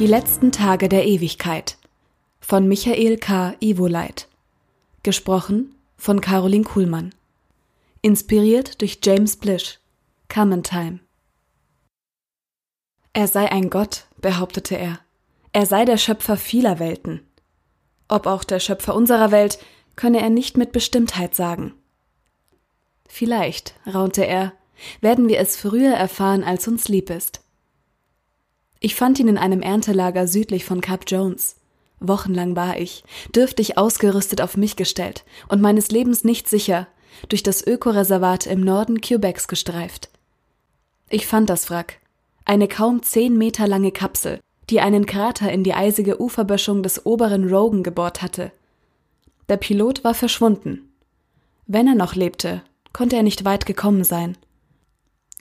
Die letzten Tage der Ewigkeit von Michael K. Ivoleit. Gesprochen von Caroline Kuhlmann. Inspiriert durch James Blish. Common Time. Er sei ein Gott, behauptete er. Er sei der Schöpfer vieler Welten. Ob auch der Schöpfer unserer Welt, könne er nicht mit Bestimmtheit sagen. Vielleicht, raunte er, werden wir es früher erfahren, als uns lieb ist. Ich fand ihn in einem Erntelager südlich von Cap Jones. Wochenlang war ich, dürftig ausgerüstet auf mich gestellt und meines Lebens nicht sicher, durch das Ökoreservat im Norden Quebecs gestreift. Ich fand das Wrack, eine kaum zehn Meter lange Kapsel, die einen Krater in die eisige Uferböschung des oberen Rogan gebohrt hatte. Der Pilot war verschwunden. Wenn er noch lebte, konnte er nicht weit gekommen sein.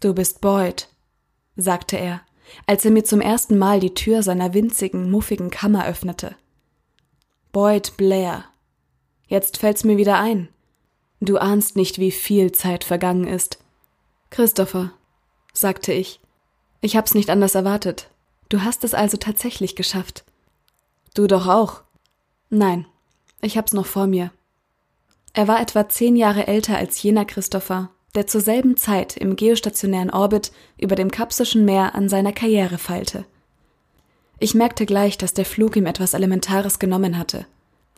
Du bist Boyd, sagte er als er mir zum ersten Mal die Tür seiner winzigen, muffigen Kammer öffnete. Boyd Blair. Jetzt fällt's mir wieder ein. Du ahnst nicht, wie viel Zeit vergangen ist. Christopher, sagte ich, ich hab's nicht anders erwartet. Du hast es also tatsächlich geschafft. Du doch auch. Nein, ich hab's noch vor mir. Er war etwa zehn Jahre älter als jener Christopher, der zur selben Zeit im geostationären Orbit über dem Kapsischen Meer an seiner Karriere feilte. Ich merkte gleich, dass der Flug ihm etwas Elementares genommen hatte.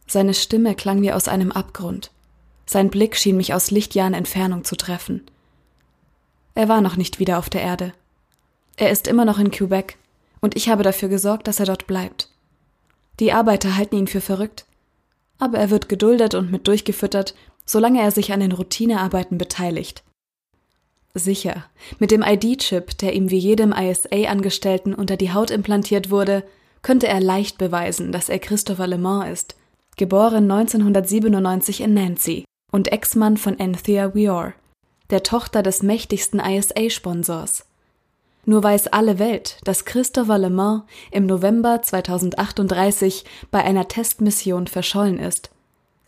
Seine Stimme klang wie aus einem Abgrund. Sein Blick schien mich aus Lichtjahren Entfernung zu treffen. Er war noch nicht wieder auf der Erde. Er ist immer noch in Quebec, und ich habe dafür gesorgt, dass er dort bleibt. Die Arbeiter halten ihn für verrückt, aber er wird geduldet und mit durchgefüttert, solange er sich an den Routinearbeiten beteiligt. Sicher, mit dem ID-Chip, der ihm wie jedem ISA-Angestellten unter die Haut implantiert wurde, könnte er leicht beweisen, dass er Christopher Le Mans ist, geboren 1997 in Nancy und Ex-Mann von Anthea Weor, der Tochter des mächtigsten ISA-Sponsors. Nur weiß alle Welt, dass Christopher Le Mans im November 2038 bei einer Testmission verschollen ist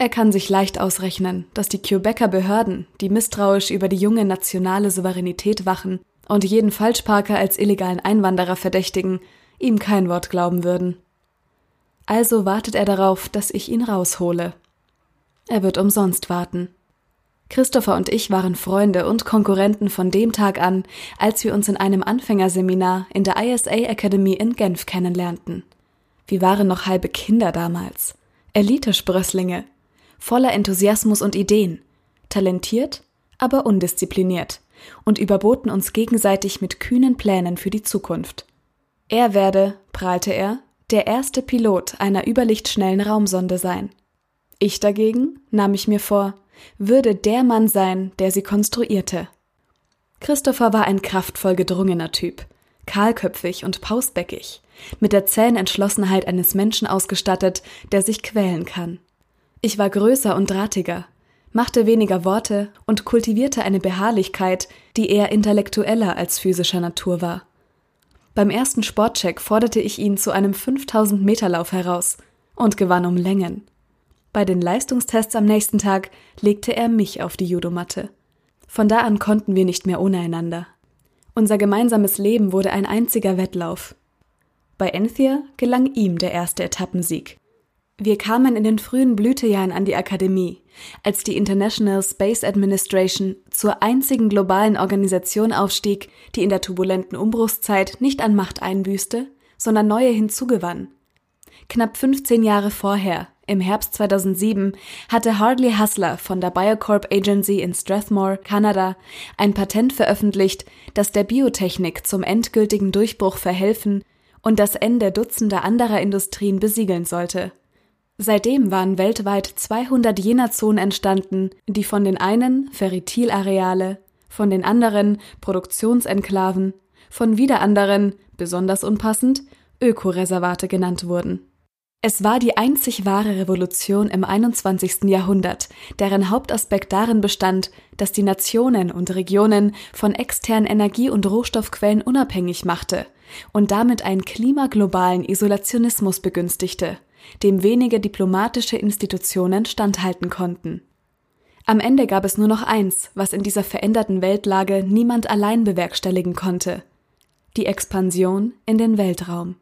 er kann sich leicht ausrechnen, dass die Quebecer Behörden, die misstrauisch über die junge nationale Souveränität wachen und jeden Falschparker als illegalen Einwanderer verdächtigen, ihm kein Wort glauben würden. Also wartet er darauf, dass ich ihn raushole. Er wird umsonst warten. Christopher und ich waren Freunde und Konkurrenten von dem Tag an, als wir uns in einem Anfängerseminar in der ISA Academy in Genf kennenlernten. Wir waren noch halbe Kinder damals. Elite-Sprösslinge, voller Enthusiasmus und Ideen, talentiert, aber undiszipliniert und überboten uns gegenseitig mit kühnen Plänen für die Zukunft. Er werde, prahlte er, der erste Pilot einer überlichtschnellen Raumsonde sein. Ich dagegen, nahm ich mir vor, würde der Mann sein, der sie konstruierte. Christopher war ein kraftvoll gedrungener Typ, kahlköpfig und pausbäckig, mit der zähen Entschlossenheit eines Menschen ausgestattet, der sich quälen kann. Ich war größer und drahtiger, machte weniger Worte und kultivierte eine Beharrlichkeit, die eher intellektueller als physischer Natur war. Beim ersten Sportcheck forderte ich ihn zu einem 5000 Meter Lauf heraus und gewann um Längen. Bei den Leistungstests am nächsten Tag legte er mich auf die Judomatte. Von da an konnten wir nicht mehr ohne einander. Unser gemeinsames Leben wurde ein einziger Wettlauf. Bei Anthea gelang ihm der erste Etappensieg. Wir kamen in den frühen Blütejahren an die Akademie, als die International Space Administration zur einzigen globalen Organisation aufstieg, die in der turbulenten Umbruchszeit nicht an Macht einbüßte, sondern neue hinzugewann. Knapp 15 Jahre vorher, im Herbst 2007, hatte Hardley Hustler von der Biocorp Agency in Strathmore, Kanada, ein Patent veröffentlicht, das der Biotechnik zum endgültigen Durchbruch verhelfen und das Ende dutzender anderer Industrien besiegeln sollte. Seitdem waren weltweit 200 jener Zonen entstanden, die von den einen Ferritilareale, von den anderen Produktionsenklaven, von wieder anderen, besonders unpassend, Ökoreservate genannt wurden. Es war die einzig wahre Revolution im 21. Jahrhundert, deren Hauptaspekt darin bestand, dass die Nationen und Regionen von externen Energie- und Rohstoffquellen unabhängig machte und damit einen klimaglobalen Isolationismus begünstigte – dem wenige diplomatische Institutionen standhalten konnten. Am Ende gab es nur noch eins, was in dieser veränderten Weltlage niemand allein bewerkstelligen konnte die Expansion in den Weltraum.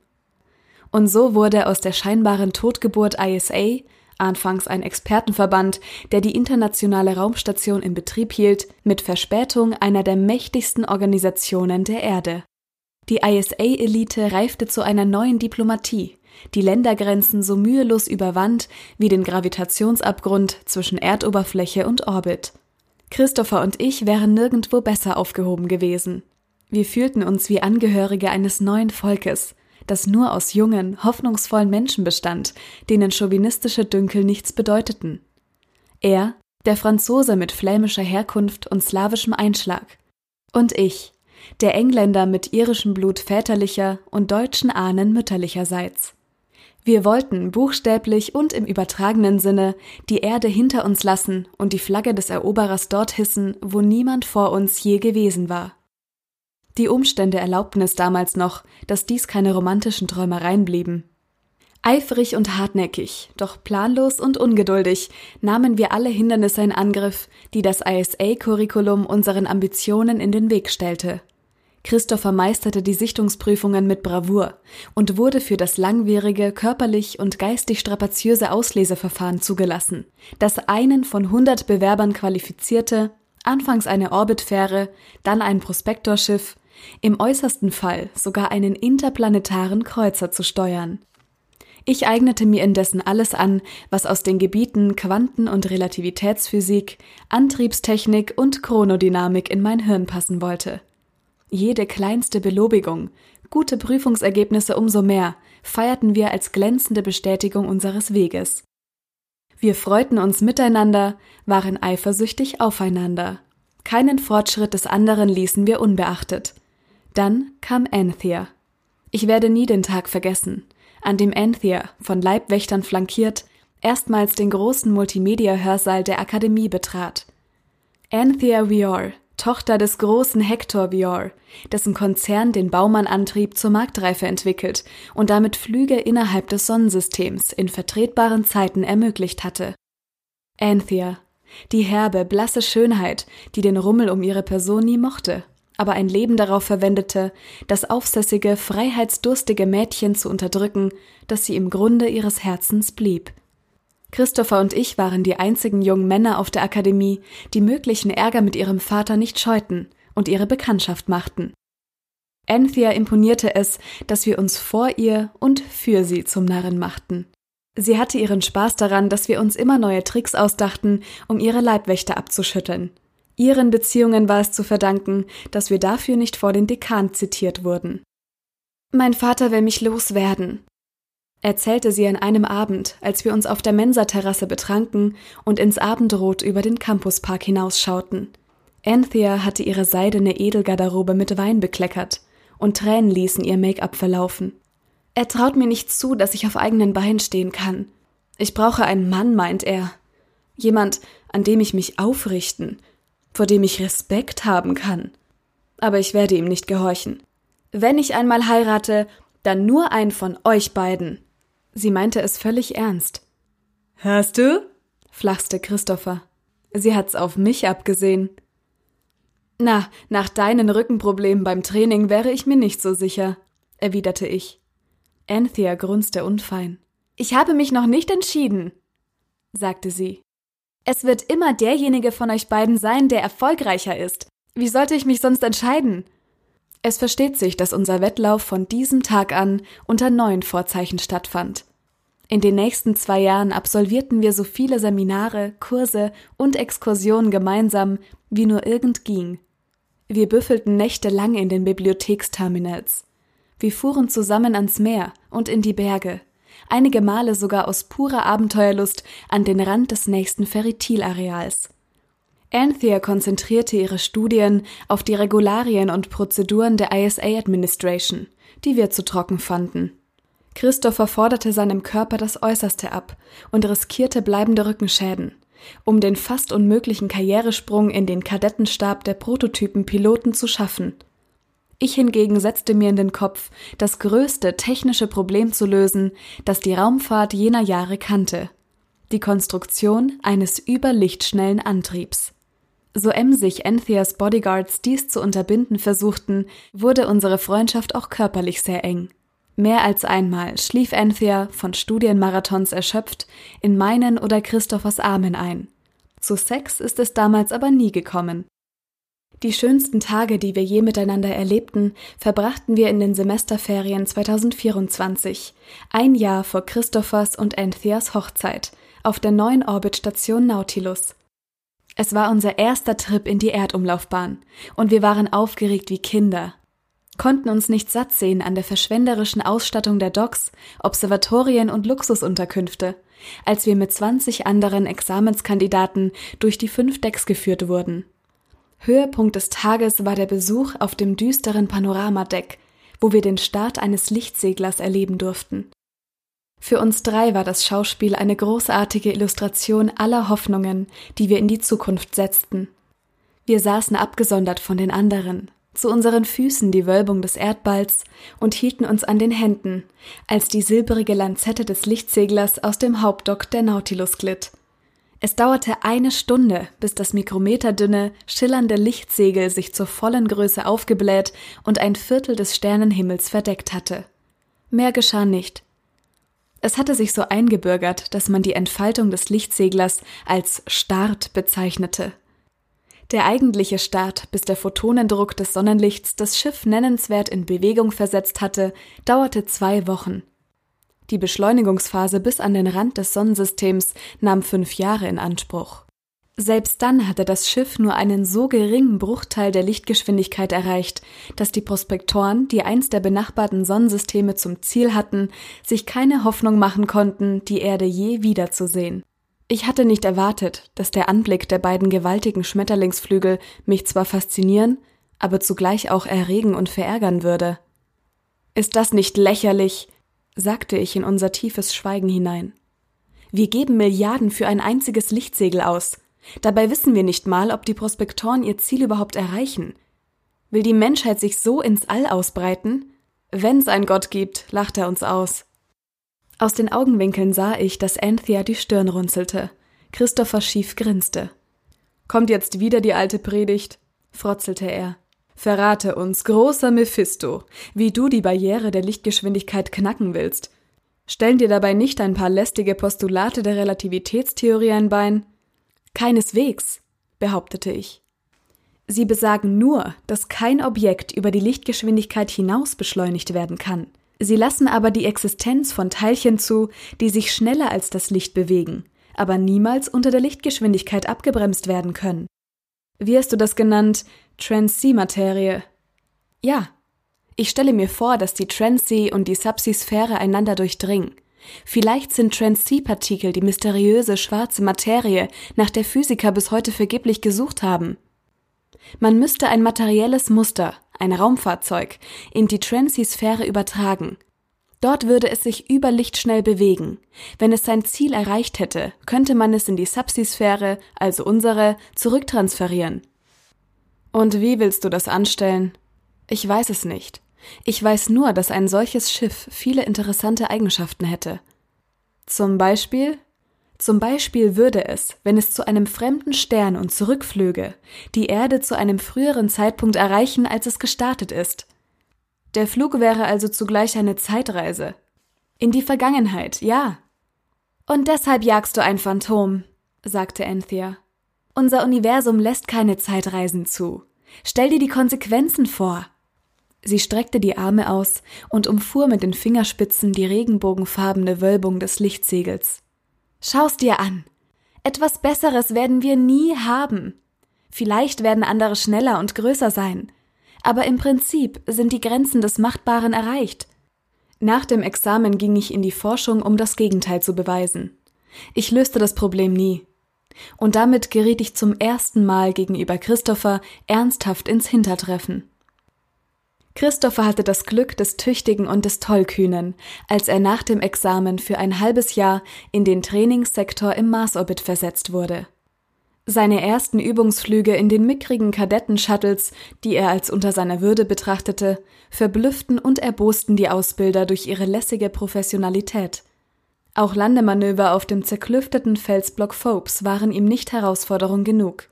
Und so wurde aus der scheinbaren Totgeburt ISA, anfangs ein Expertenverband, der die internationale Raumstation in Betrieb hielt, mit Verspätung einer der mächtigsten Organisationen der Erde. Die ISA-Elite reifte zu einer neuen Diplomatie, die Ländergrenzen so mühelos überwand wie den Gravitationsabgrund zwischen Erdoberfläche und Orbit. Christopher und ich wären nirgendwo besser aufgehoben gewesen. Wir fühlten uns wie Angehörige eines neuen Volkes, das nur aus jungen, hoffnungsvollen Menschen bestand, denen chauvinistische Dünkel nichts bedeuteten. Er, der Franzose mit flämischer Herkunft und slawischem Einschlag. Und ich, der Engländer mit irischem Blut väterlicher und deutschen Ahnen mütterlicherseits. Wir wollten buchstäblich und im übertragenen Sinne die Erde hinter uns lassen und die Flagge des Eroberers dort hissen, wo niemand vor uns je gewesen war. Die Umstände erlaubten es damals noch, dass dies keine romantischen Träumereien blieben. Eifrig und hartnäckig, doch planlos und ungeduldig nahmen wir alle Hindernisse in Angriff, die das ISA-Curriculum unseren Ambitionen in den Weg stellte. Christopher meisterte die Sichtungsprüfungen mit Bravour und wurde für das langwierige, körperlich und geistig strapaziöse Ausleseverfahren zugelassen, das einen von hundert Bewerbern qualifizierte, anfangs eine Orbitfähre, dann ein Prospektorschiff, im äußersten Fall sogar einen interplanetaren Kreuzer zu steuern. Ich eignete mir indessen alles an, was aus den Gebieten Quanten- und Relativitätsphysik, Antriebstechnik und Chronodynamik in mein Hirn passen wollte. Jede kleinste Belobigung, gute Prüfungsergebnisse umso mehr, feierten wir als glänzende Bestätigung unseres Weges. Wir freuten uns miteinander, waren eifersüchtig aufeinander. Keinen Fortschritt des anderen ließen wir unbeachtet. Dann kam Anthea. Ich werde nie den Tag vergessen, an dem Anthea, von Leibwächtern flankiert, erstmals den großen Multimedia-Hörsaal der Akademie betrat. Anthea Vior, Tochter des großen Hector Vior, dessen Konzern den Baumann-Antrieb zur Marktreife entwickelt und damit Flüge innerhalb des Sonnensystems in vertretbaren Zeiten ermöglicht hatte. Anthea, die herbe, blasse Schönheit, die den Rummel um ihre Person nie mochte, aber ein Leben darauf verwendete, das aufsässige, freiheitsdurstige Mädchen zu unterdrücken, das sie im Grunde ihres Herzens blieb. Christopher und ich waren die einzigen jungen Männer auf der Akademie, die möglichen Ärger mit ihrem Vater nicht scheuten und ihre Bekanntschaft machten. Anthea imponierte es, dass wir uns vor ihr und für sie zum Narren machten. Sie hatte ihren Spaß daran, dass wir uns immer neue Tricks ausdachten, um ihre Leibwächter abzuschütteln. Ihren Beziehungen war es zu verdanken, dass wir dafür nicht vor den Dekan zitiert wurden. Mein Vater will mich loswerden, erzählte sie an einem Abend, als wir uns auf der Mensaterrasse betranken und ins Abendrot über den Campuspark hinausschauten. Anthea hatte ihre seidene Edelgarderobe mit Wein bekleckert, und Tränen ließen ihr Make-up verlaufen. Er traut mir nicht zu, dass ich auf eigenen Beinen stehen kann. Ich brauche einen Mann, meint er. Jemand, an dem ich mich aufrichten, vor dem ich Respekt haben kann. Aber ich werde ihm nicht gehorchen. Wenn ich einmal heirate, dann nur einen von euch beiden. Sie meinte es völlig ernst. Hörst du? flachste Christopher. Sie hat's auf mich abgesehen. Na, nach deinen Rückenproblemen beim Training wäre ich mir nicht so sicher, erwiderte ich. Anthea grunzte unfein. Ich habe mich noch nicht entschieden, sagte sie. Es wird immer derjenige von euch beiden sein, der erfolgreicher ist. Wie sollte ich mich sonst entscheiden? Es versteht sich, dass unser Wettlauf von diesem Tag an unter neuen Vorzeichen stattfand. In den nächsten zwei Jahren absolvierten wir so viele Seminare, Kurse und Exkursionen gemeinsam, wie nur irgend ging. Wir büffelten nächtelang in den Bibliotheksterminals. Wir fuhren zusammen ans Meer und in die Berge, einige Male sogar aus purer Abenteuerlust an den Rand des nächsten Ferritilareals. Anthea konzentrierte ihre Studien auf die Regularien und Prozeduren der ISA Administration, die wir zu trocken fanden. Christopher forderte seinem Körper das Äußerste ab und riskierte bleibende Rückenschäden, um den fast unmöglichen Karrieresprung in den Kadettenstab der Prototypenpiloten zu schaffen. Ich hingegen setzte mir in den Kopf, das größte technische Problem zu lösen, das die Raumfahrt jener Jahre kannte die Konstruktion eines überlichtschnellen Antriebs. So emsig Antheas Bodyguards dies zu unterbinden versuchten, wurde unsere Freundschaft auch körperlich sehr eng. Mehr als einmal schlief Anthea, von Studienmarathons erschöpft, in meinen oder Christophers Armen ein. Zu Sex ist es damals aber nie gekommen. Die schönsten Tage, die wir je miteinander erlebten, verbrachten wir in den Semesterferien 2024, ein Jahr vor Christophers und Antheas Hochzeit, auf der neuen Orbitstation Nautilus. Es war unser erster Trip in die Erdumlaufbahn, und wir waren aufgeregt wie Kinder, konnten uns nicht satt sehen an der verschwenderischen Ausstattung der Docks, Observatorien und Luxusunterkünfte, als wir mit 20 anderen Examenskandidaten durch die fünf Decks geführt wurden. Höhepunkt des Tages war der Besuch auf dem düsteren Panoramadeck, wo wir den Start eines Lichtseglers erleben durften. Für uns drei war das Schauspiel eine großartige Illustration aller Hoffnungen, die wir in die Zukunft setzten. Wir saßen abgesondert von den anderen, zu unseren Füßen die Wölbung des Erdballs und hielten uns an den Händen, als die silbrige Lanzette des Lichtseglers aus dem Hauptdock der Nautilus glitt. Es dauerte eine Stunde, bis das mikrometerdünne, schillernde Lichtsegel sich zur vollen Größe aufgebläht und ein Viertel des Sternenhimmels verdeckt hatte. Mehr geschah nicht. Es hatte sich so eingebürgert, dass man die Entfaltung des Lichtseglers als Start bezeichnete. Der eigentliche Start, bis der Photonendruck des Sonnenlichts das Schiff nennenswert in Bewegung versetzt hatte, dauerte zwei Wochen. Die Beschleunigungsphase bis an den Rand des Sonnensystems nahm fünf Jahre in Anspruch. Selbst dann hatte das Schiff nur einen so geringen Bruchteil der Lichtgeschwindigkeit erreicht, dass die Prospektoren, die eins der benachbarten Sonnensysteme zum Ziel hatten, sich keine Hoffnung machen konnten, die Erde je wiederzusehen. Ich hatte nicht erwartet, dass der Anblick der beiden gewaltigen Schmetterlingsflügel mich zwar faszinieren, aber zugleich auch erregen und verärgern würde. Ist das nicht lächerlich? sagte ich in unser tiefes Schweigen hinein. Wir geben Milliarden für ein einziges Lichtsegel aus. Dabei wissen wir nicht mal, ob die Prospektoren ihr Ziel überhaupt erreichen. Will die Menschheit sich so ins All ausbreiten? Wenn's ein Gott gibt, lacht er uns aus. Aus den Augenwinkeln sah ich, dass Anthea die Stirn runzelte. Christopher schief grinste. Kommt jetzt wieder die alte Predigt? frotzelte er. Verrate uns, großer Mephisto, wie du die Barriere der Lichtgeschwindigkeit knacken willst. Stellen dir dabei nicht ein paar lästige Postulate der Relativitätstheorie ein Bein? Keineswegs, behauptete ich. Sie besagen nur, dass kein Objekt über die Lichtgeschwindigkeit hinaus beschleunigt werden kann. Sie lassen aber die Existenz von Teilchen zu, die sich schneller als das Licht bewegen, aber niemals unter der Lichtgeschwindigkeit abgebremst werden können. Wie hast du das genannt? Transi-Materie. Ja. Ich stelle mir vor, dass die Transi und die Subsi-Sphäre einander durchdringen. Vielleicht sind Transi-Partikel die mysteriöse schwarze Materie, nach der Physiker bis heute vergeblich gesucht haben. Man müsste ein materielles Muster, ein Raumfahrzeug, in die Transi-Sphäre übertragen. Dort würde es sich überlichtschnell bewegen. Wenn es sein Ziel erreicht hätte, könnte man es in die Subsi-Sphäre, also unsere, zurücktransferieren. Und wie willst du das anstellen? Ich weiß es nicht. Ich weiß nur, dass ein solches Schiff viele interessante Eigenschaften hätte. Zum Beispiel zum Beispiel würde es, wenn es zu einem fremden Stern und zurückflöge, die Erde zu einem früheren Zeitpunkt erreichen, als es gestartet ist. Der Flug wäre also zugleich eine Zeitreise. In die Vergangenheit, ja. Und deshalb jagst du ein Phantom, sagte Anthea. Unser Universum lässt keine Zeitreisen zu. Stell dir die Konsequenzen vor. Sie streckte die Arme aus und umfuhr mit den Fingerspitzen die regenbogenfarbene Wölbung des Lichtsegels. Schau's dir an. Etwas Besseres werden wir nie haben. Vielleicht werden andere schneller und größer sein, aber im Prinzip sind die Grenzen des Machtbaren erreicht. Nach dem Examen ging ich in die Forschung, um das Gegenteil zu beweisen. Ich löste das Problem nie. Und damit geriet ich zum ersten Mal gegenüber Christopher ernsthaft ins Hintertreffen. Christopher hatte das Glück des Tüchtigen und des Tollkühnen, als er nach dem Examen für ein halbes Jahr in den Trainingssektor im Marsorbit versetzt wurde. Seine ersten Übungsflüge in den mickrigen Kadetten-Shuttles, die er als unter seiner Würde betrachtete, verblüfften und erbosten die Ausbilder durch ihre lässige Professionalität. Auch Landemanöver auf dem zerklüfteten Felsblock Phobes waren ihm nicht Herausforderung genug.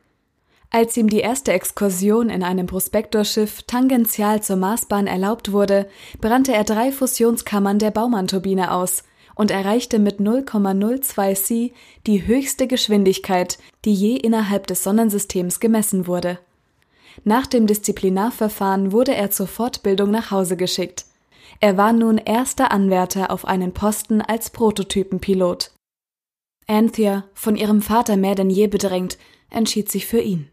Als ihm die erste Exkursion in einem Prospektorschiff tangential zur Marsbahn erlaubt wurde, brannte er drei Fusionskammern der Baumann-Turbine aus und erreichte mit 0,02 C die höchste Geschwindigkeit, die je innerhalb des Sonnensystems gemessen wurde. Nach dem Disziplinarverfahren wurde er zur Fortbildung nach Hause geschickt. Er war nun erster Anwärter auf einen Posten als Prototypenpilot. Anthea, von ihrem Vater mehr denn je bedrängt, entschied sich für ihn.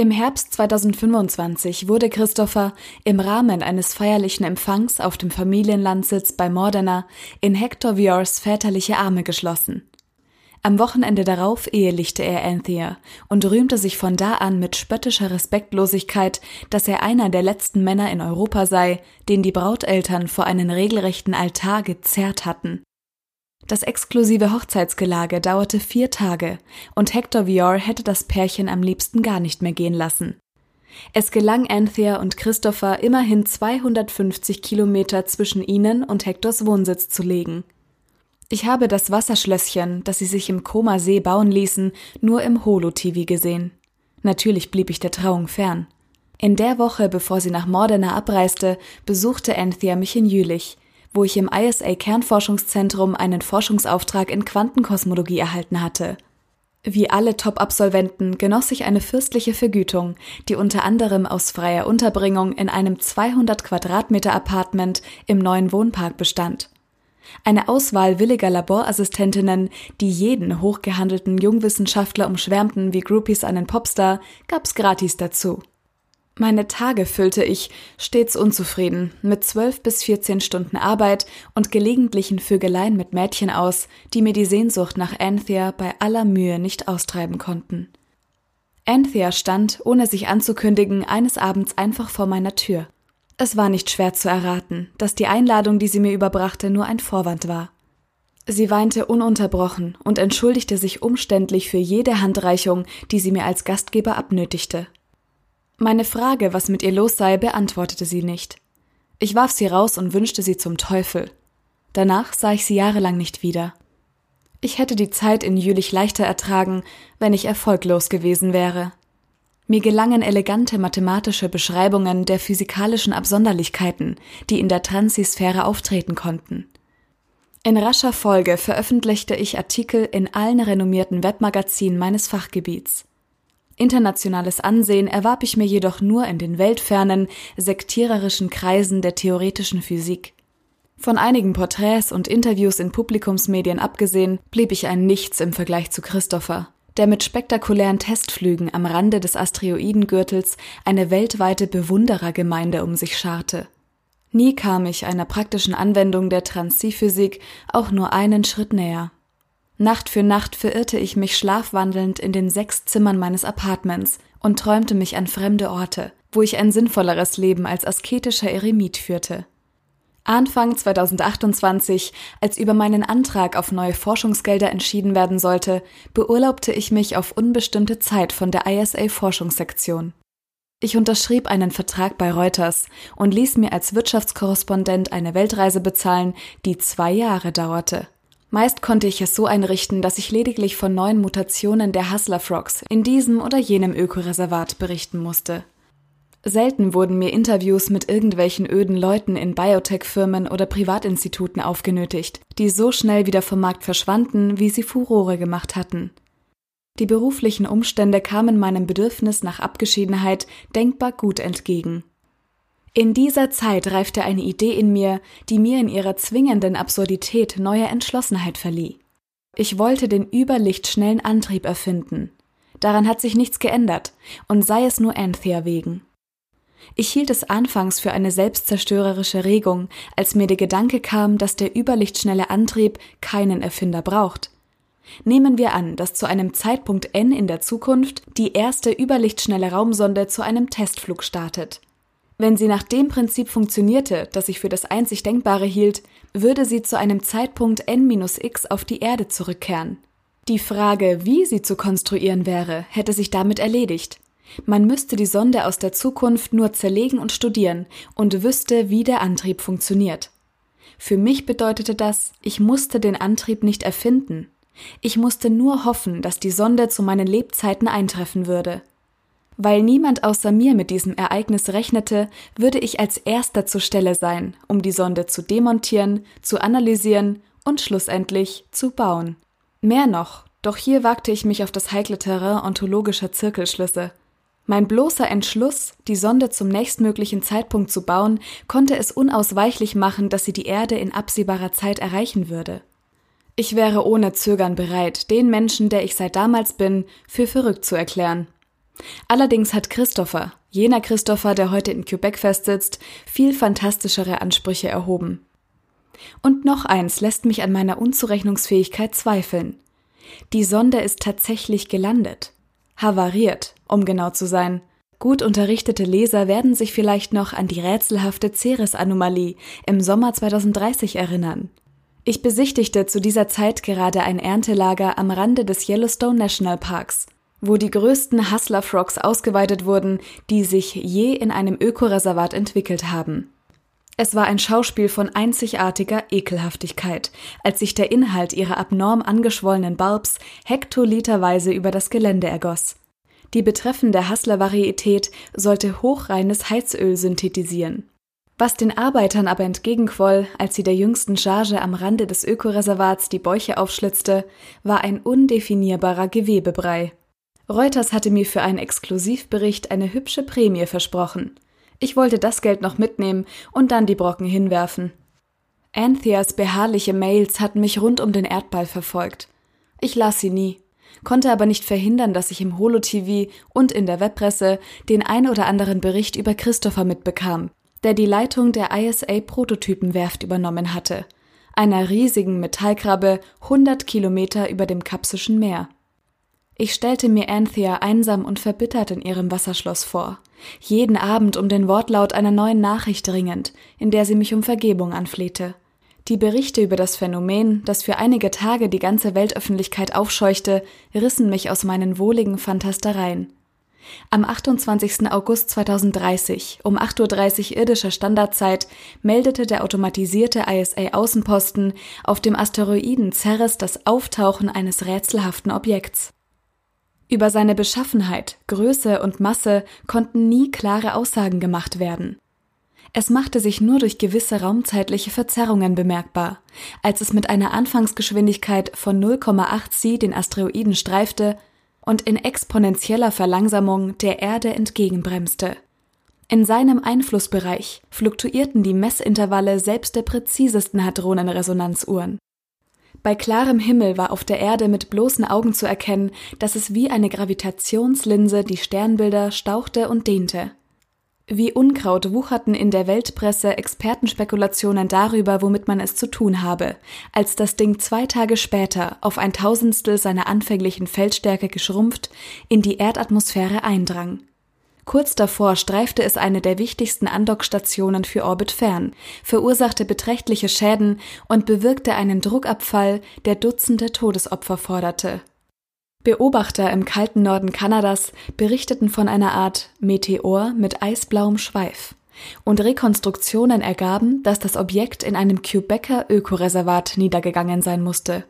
Im Herbst 2025 wurde Christopher im Rahmen eines feierlichen Empfangs auf dem Familienlandsitz bei Modena in Hector Viors väterliche Arme geschlossen. Am Wochenende darauf ehelichte er Anthea und rühmte sich von da an mit spöttischer Respektlosigkeit, dass er einer der letzten Männer in Europa sei, den die Brauteltern vor einen regelrechten Altar gezerrt hatten. Das exklusive Hochzeitsgelage dauerte vier Tage und Hector Vior hätte das Pärchen am liebsten gar nicht mehr gehen lassen. Es gelang Anthea und Christopher immerhin 250 Kilometer zwischen ihnen und Hectors Wohnsitz zu legen. Ich habe das Wasserschlösschen, das sie sich im Koma-See bauen ließen, nur im Holo-TV gesehen. Natürlich blieb ich der Trauung fern. In der Woche, bevor sie nach Modena abreiste, besuchte Anthea mich in Jülich, wo ich im ISA Kernforschungszentrum einen Forschungsauftrag in Quantenkosmologie erhalten hatte. Wie alle Top-Absolventen genoss ich eine fürstliche Vergütung, die unter anderem aus freier Unterbringung in einem 200 Quadratmeter Apartment im neuen Wohnpark bestand. Eine Auswahl williger Laborassistentinnen, die jeden hochgehandelten Jungwissenschaftler umschwärmten wie Groupies einen Popstar, gab's gratis dazu. Meine Tage füllte ich, stets unzufrieden, mit zwölf bis vierzehn Stunden Arbeit und gelegentlichen Vögeleien mit Mädchen aus, die mir die Sehnsucht nach Anthea bei aller Mühe nicht austreiben konnten. Anthea stand, ohne sich anzukündigen, eines Abends einfach vor meiner Tür. Es war nicht schwer zu erraten, dass die Einladung, die sie mir überbrachte, nur ein Vorwand war. Sie weinte ununterbrochen und entschuldigte sich umständlich für jede Handreichung, die sie mir als Gastgeber abnötigte. Meine Frage, was mit ihr los sei, beantwortete sie nicht. Ich warf sie raus und wünschte sie zum Teufel. Danach sah ich sie jahrelang nicht wieder. Ich hätte die Zeit in Jülich leichter ertragen, wenn ich erfolglos gewesen wäre. Mir gelangen elegante mathematische Beschreibungen der physikalischen Absonderlichkeiten, die in der Transisphäre auftreten konnten. In rascher Folge veröffentlichte ich Artikel in allen renommierten Webmagazinen meines Fachgebiets. Internationales Ansehen erwarb ich mir jedoch nur in den weltfernen, sektiererischen Kreisen der theoretischen Physik. Von einigen Porträts und Interviews in Publikumsmedien abgesehen, blieb ich ein Nichts im Vergleich zu Christopher, der mit spektakulären Testflügen am Rande des Asteroidengürtels eine weltweite Bewunderergemeinde um sich scharte. Nie kam ich einer praktischen Anwendung der Transphysik auch nur einen Schritt näher. Nacht für Nacht verirrte ich mich schlafwandelnd in den sechs Zimmern meines Apartments und träumte mich an fremde Orte, wo ich ein sinnvolleres Leben als asketischer Eremit führte. Anfang 2028, als über meinen Antrag auf neue Forschungsgelder entschieden werden sollte, beurlaubte ich mich auf unbestimmte Zeit von der ISA Forschungssektion. Ich unterschrieb einen Vertrag bei Reuters und ließ mir als Wirtschaftskorrespondent eine Weltreise bezahlen, die zwei Jahre dauerte. Meist konnte ich es so einrichten, dass ich lediglich von neuen Mutationen der Hustler Frogs in diesem oder jenem Ökoreservat berichten musste. Selten wurden mir Interviews mit irgendwelchen öden Leuten in Biotech-Firmen oder Privatinstituten aufgenötigt, die so schnell wieder vom Markt verschwanden, wie sie Furore gemacht hatten. Die beruflichen Umstände kamen meinem Bedürfnis nach Abgeschiedenheit denkbar gut entgegen. In dieser Zeit reifte eine Idee in mir, die mir in ihrer zwingenden Absurdität neue Entschlossenheit verlieh. Ich wollte den überlichtschnellen Antrieb erfinden. Daran hat sich nichts geändert, und sei es nur Anthea wegen. Ich hielt es anfangs für eine selbstzerstörerische Regung, als mir der Gedanke kam, dass der überlichtschnelle Antrieb keinen Erfinder braucht. Nehmen wir an, dass zu einem Zeitpunkt n in der Zukunft die erste überlichtschnelle Raumsonde zu einem Testflug startet. Wenn sie nach dem Prinzip funktionierte, das ich für das einzig Denkbare hielt, würde sie zu einem Zeitpunkt n-x auf die Erde zurückkehren. Die Frage, wie sie zu konstruieren wäre, hätte sich damit erledigt. Man müsste die Sonde aus der Zukunft nur zerlegen und studieren und wüsste, wie der Antrieb funktioniert. Für mich bedeutete das, ich musste den Antrieb nicht erfinden. Ich musste nur hoffen, dass die Sonde zu meinen Lebzeiten eintreffen würde. Weil niemand außer mir mit diesem Ereignis rechnete, würde ich als erster zur Stelle sein, um die Sonde zu demontieren, zu analysieren und schlussendlich zu bauen. Mehr noch, doch hier wagte ich mich auf das heikle Terrain ontologischer Zirkelschlüsse. Mein bloßer Entschluss, die Sonde zum nächstmöglichen Zeitpunkt zu bauen, konnte es unausweichlich machen, dass sie die Erde in absehbarer Zeit erreichen würde. Ich wäre ohne Zögern bereit, den Menschen, der ich seit damals bin, für verrückt zu erklären. Allerdings hat Christopher, jener Christopher, der heute in Quebec festsitzt, viel fantastischere Ansprüche erhoben. Und noch eins lässt mich an meiner Unzurechnungsfähigkeit zweifeln. Die Sonde ist tatsächlich gelandet. Havariert, um genau zu sein. Gut unterrichtete Leser werden sich vielleicht noch an die rätselhafte Ceres-Anomalie im Sommer 2030 erinnern. Ich besichtigte zu dieser Zeit gerade ein Erntelager am Rande des Yellowstone National Parks wo die größten Hustler Frogs ausgeweitet wurden, die sich je in einem Ökoreservat entwickelt haben. Es war ein Schauspiel von einzigartiger Ekelhaftigkeit, als sich der Inhalt ihrer abnorm angeschwollenen Barbs hektoliterweise über das Gelände ergoss. Die betreffende Hustler-Varietät sollte hochreines Heizöl synthetisieren. Was den Arbeitern aber entgegenquoll, als sie der jüngsten Charge am Rande des Ökoreservats die Bäuche aufschlitzte, war ein undefinierbarer Gewebebrei. Reuters hatte mir für einen Exklusivbericht eine hübsche Prämie versprochen. Ich wollte das Geld noch mitnehmen und dann die Brocken hinwerfen. Antheas beharrliche Mails hatten mich rund um den Erdball verfolgt. Ich las sie nie, konnte aber nicht verhindern, dass ich im Holo-TV und in der Webpresse den ein oder anderen Bericht über Christopher mitbekam, der die Leitung der ISA-Prototypenwerft übernommen hatte, einer riesigen Metallkrabbe 100 Kilometer über dem Kapsischen Meer. Ich stellte mir Anthea einsam und verbittert in ihrem Wasserschloss vor, jeden Abend um den Wortlaut einer neuen Nachricht dringend, in der sie mich um Vergebung anflehte. Die Berichte über das Phänomen, das für einige Tage die ganze Weltöffentlichkeit aufscheuchte, rissen mich aus meinen wohligen Fantastereien. Am 28. August 2030 um 8.30 Uhr irdischer Standardzeit meldete der automatisierte ISA-Außenposten auf dem Asteroiden Ceres das Auftauchen eines rätselhaften Objekts. Über seine Beschaffenheit, Größe und Masse konnten nie klare Aussagen gemacht werden. Es machte sich nur durch gewisse raumzeitliche Verzerrungen bemerkbar, als es mit einer Anfangsgeschwindigkeit von 0,8 c den Asteroiden streifte und in exponentieller Verlangsamung der Erde entgegenbremste. In seinem Einflussbereich fluktuierten die Messintervalle selbst der präzisesten Hadronenresonanzuhren. Bei klarem Himmel war auf der Erde mit bloßen Augen zu erkennen, dass es wie eine Gravitationslinse die Sternbilder stauchte und dehnte. Wie Unkraut wucherten in der Weltpresse Expertenspekulationen darüber, womit man es zu tun habe, als das Ding zwei Tage später auf ein Tausendstel seiner anfänglichen Feldstärke geschrumpft in die Erdatmosphäre eindrang. Kurz davor streifte es eine der wichtigsten Andockstationen für Orbit fern, verursachte beträchtliche Schäden und bewirkte einen Druckabfall, der Dutzende Todesopfer forderte. Beobachter im kalten Norden Kanadas berichteten von einer Art Meteor mit eisblauem Schweif. Und Rekonstruktionen ergaben, dass das Objekt in einem Quebecer Ökoreservat niedergegangen sein musste.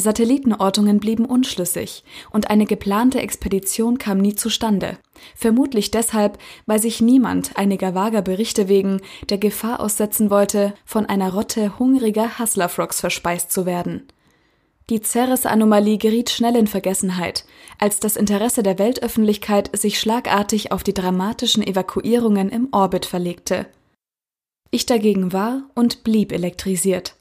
Satellitenortungen blieben unschlüssig und eine geplante Expedition kam nie zustande. Vermutlich deshalb, weil sich niemand einiger vager Berichte wegen der Gefahr aussetzen wollte, von einer Rotte hungriger Hustlerfrogs verspeist zu werden. Die Ceres-Anomalie geriet schnell in Vergessenheit, als das Interesse der Weltöffentlichkeit sich schlagartig auf die dramatischen Evakuierungen im Orbit verlegte. Ich dagegen war und blieb elektrisiert.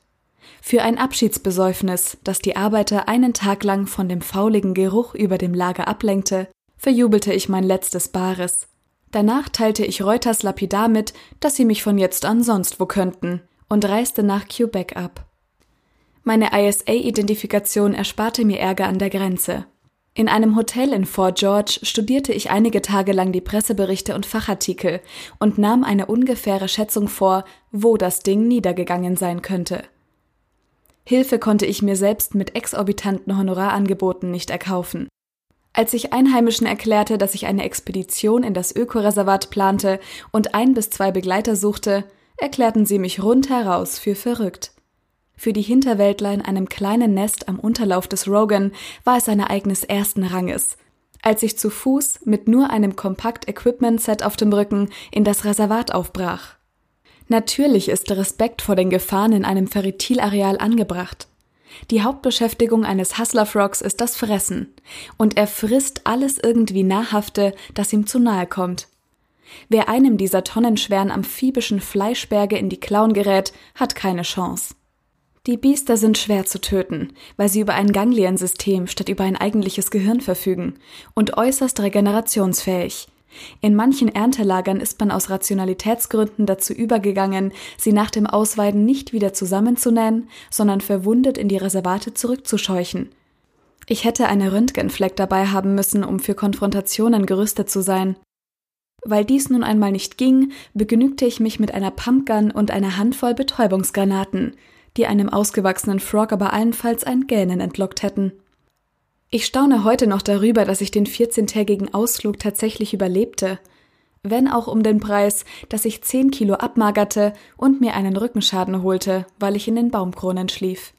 Für ein Abschiedsbesäufnis, das die Arbeiter einen Tag lang von dem fauligen Geruch über dem Lager ablenkte, verjubelte ich mein letztes Bares. Danach teilte ich Reuters lapidar mit, dass sie mich von jetzt an sonst wo könnten, und reiste nach Quebec ab. Meine ISA-Identifikation ersparte mir Ärger an der Grenze. In einem Hotel in Fort George studierte ich einige Tage lang die Presseberichte und Fachartikel und nahm eine ungefähre Schätzung vor, wo das Ding niedergegangen sein könnte. Hilfe konnte ich mir selbst mit exorbitanten Honorarangeboten nicht erkaufen. Als ich Einheimischen erklärte, dass ich eine Expedition in das Ökoreservat plante und ein bis zwei Begleiter suchte, erklärten sie mich rundheraus für verrückt. Für die Hinterwäldler in einem kleinen Nest am Unterlauf des Rogan war es ein Ereignis ersten Ranges. Als ich zu Fuß mit nur einem Kompakt-Equipment-Set auf dem Rücken in das Reservat aufbrach. Natürlich ist Respekt vor den Gefahren in einem Ferritilareal angebracht. Die Hauptbeschäftigung eines Hustler-Frogs ist das Fressen. Und er frisst alles irgendwie Nahrhafte, das ihm zu nahe kommt. Wer einem dieser tonnenschweren amphibischen Fleischberge in die Klauen gerät, hat keine Chance. Die Biester sind schwer zu töten, weil sie über ein Gangliensystem statt über ein eigentliches Gehirn verfügen und äußerst regenerationsfähig. In manchen Erntelagern ist man aus Rationalitätsgründen dazu übergegangen, sie nach dem Ausweiden nicht wieder zusammenzunähen, sondern verwundet in die Reservate zurückzuscheuchen. Ich hätte eine Röntgenfleck dabei haben müssen, um für Konfrontationen gerüstet zu sein. Weil dies nun einmal nicht ging, begnügte ich mich mit einer Pumpgun und einer Handvoll Betäubungsgranaten – die einem ausgewachsenen Frog aber allenfalls ein Gähnen entlockt hätten. Ich staune heute noch darüber, dass ich den 14-tägigen Ausflug tatsächlich überlebte, wenn auch um den Preis, dass ich 10 Kilo abmagerte und mir einen Rückenschaden holte, weil ich in den Baumkronen schlief.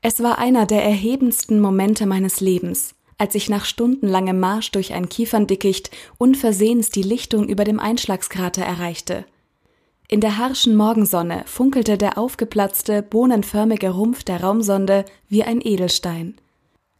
Es war einer der erhebendsten Momente meines Lebens, als ich nach stundenlangem Marsch durch ein Kieferndickicht unversehens die Lichtung über dem Einschlagskrater erreichte. In der harschen Morgensonne funkelte der aufgeplatzte, bohnenförmige Rumpf der Raumsonde wie ein Edelstein.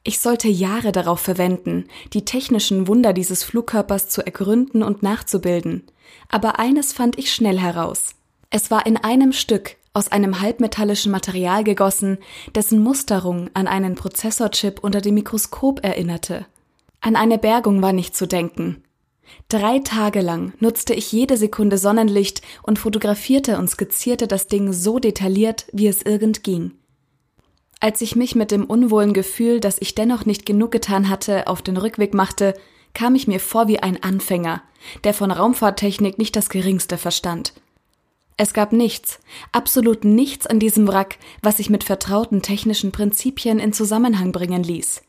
Ich sollte Jahre darauf verwenden, die technischen Wunder dieses Flugkörpers zu ergründen und nachzubilden. Aber eines fand ich schnell heraus. Es war in einem Stück aus einem halbmetallischen Material gegossen, dessen Musterung an einen Prozessorchip unter dem Mikroskop erinnerte. An eine Bergung war nicht zu denken. Drei Tage lang nutzte ich jede Sekunde Sonnenlicht und fotografierte und skizzierte das Ding so detailliert, wie es irgend ging. Als ich mich mit dem unwohlen Gefühl, dass ich dennoch nicht genug getan hatte, auf den Rückweg machte, kam ich mir vor wie ein Anfänger, der von Raumfahrttechnik nicht das geringste verstand. Es gab nichts, absolut nichts an diesem Wrack, was sich mit vertrauten technischen Prinzipien in Zusammenhang bringen ließ.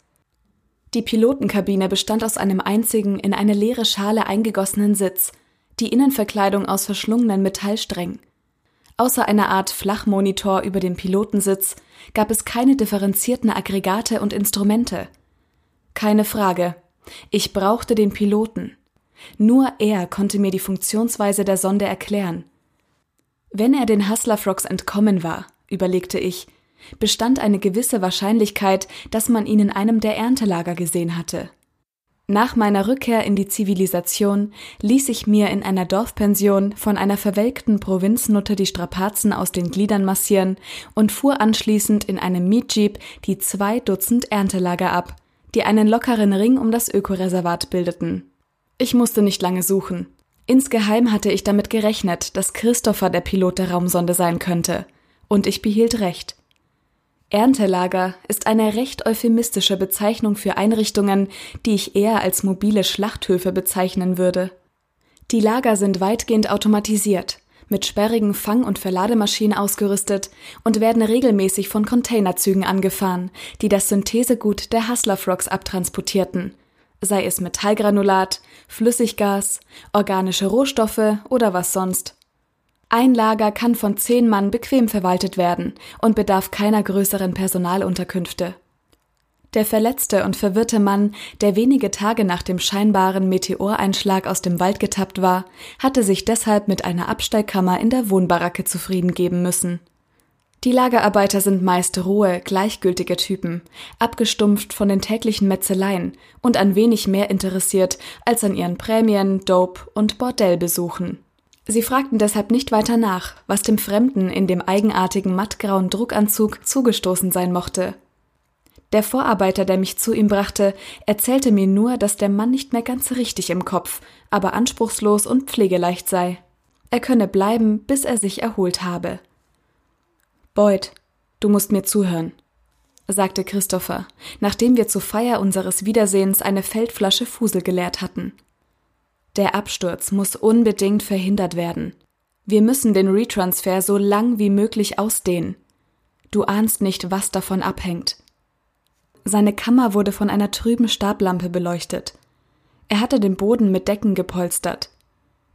Die Pilotenkabine bestand aus einem einzigen, in eine leere Schale eingegossenen Sitz, die Innenverkleidung aus verschlungenen Metallsträngen. Außer einer Art Flachmonitor über dem Pilotensitz gab es keine differenzierten Aggregate und Instrumente. Keine Frage. Ich brauchte den Piloten. Nur er konnte mir die Funktionsweise der Sonde erklären. Wenn er den Hustler Frogs entkommen war, überlegte ich, bestand eine gewisse Wahrscheinlichkeit, dass man ihn in einem der Erntelager gesehen hatte. Nach meiner Rückkehr in die Zivilisation ließ ich mir in einer Dorfpension von einer verwelkten Provinznutte die Strapazen aus den Gliedern massieren und fuhr anschließend in einem Mietjeep die zwei Dutzend Erntelager ab, die einen lockeren Ring um das Ökoreservat bildeten. Ich musste nicht lange suchen. Insgeheim hatte ich damit gerechnet, dass Christopher der Pilot der Raumsonde sein könnte. Und ich behielt recht. Erntelager ist eine recht euphemistische Bezeichnung für Einrichtungen, die ich eher als mobile Schlachthöfe bezeichnen würde. Die Lager sind weitgehend automatisiert, mit sperrigen Fang- und Verlademaschinen ausgerüstet und werden regelmäßig von Containerzügen angefahren, die das Synthesegut der Hustler Frogs abtransportierten, sei es Metallgranulat, Flüssiggas, organische Rohstoffe oder was sonst. Ein Lager kann von zehn Mann bequem verwaltet werden und bedarf keiner größeren Personalunterkünfte. Der verletzte und verwirrte Mann, der wenige Tage nach dem scheinbaren Meteoreinschlag aus dem Wald getappt war, hatte sich deshalb mit einer Abstellkammer in der Wohnbaracke zufrieden geben müssen. Die Lagerarbeiter sind meist rohe, gleichgültige Typen, abgestumpft von den täglichen Metzeleien und an wenig mehr interessiert als an ihren Prämien, Dope und Bordellbesuchen. Sie fragten deshalb nicht weiter nach, was dem Fremden in dem eigenartigen mattgrauen Druckanzug zugestoßen sein mochte. Der Vorarbeiter, der mich zu ihm brachte, erzählte mir nur, dass der Mann nicht mehr ganz richtig im Kopf, aber anspruchslos und pflegeleicht sei. Er könne bleiben, bis er sich erholt habe. Boyd, du musst mir zuhören, sagte Christopher, nachdem wir zur Feier unseres Wiedersehens eine Feldflasche Fusel geleert hatten. Der Absturz muss unbedingt verhindert werden. Wir müssen den Retransfer so lang wie möglich ausdehnen. Du ahnst nicht, was davon abhängt. Seine Kammer wurde von einer trüben Stablampe beleuchtet. Er hatte den Boden mit Decken gepolstert.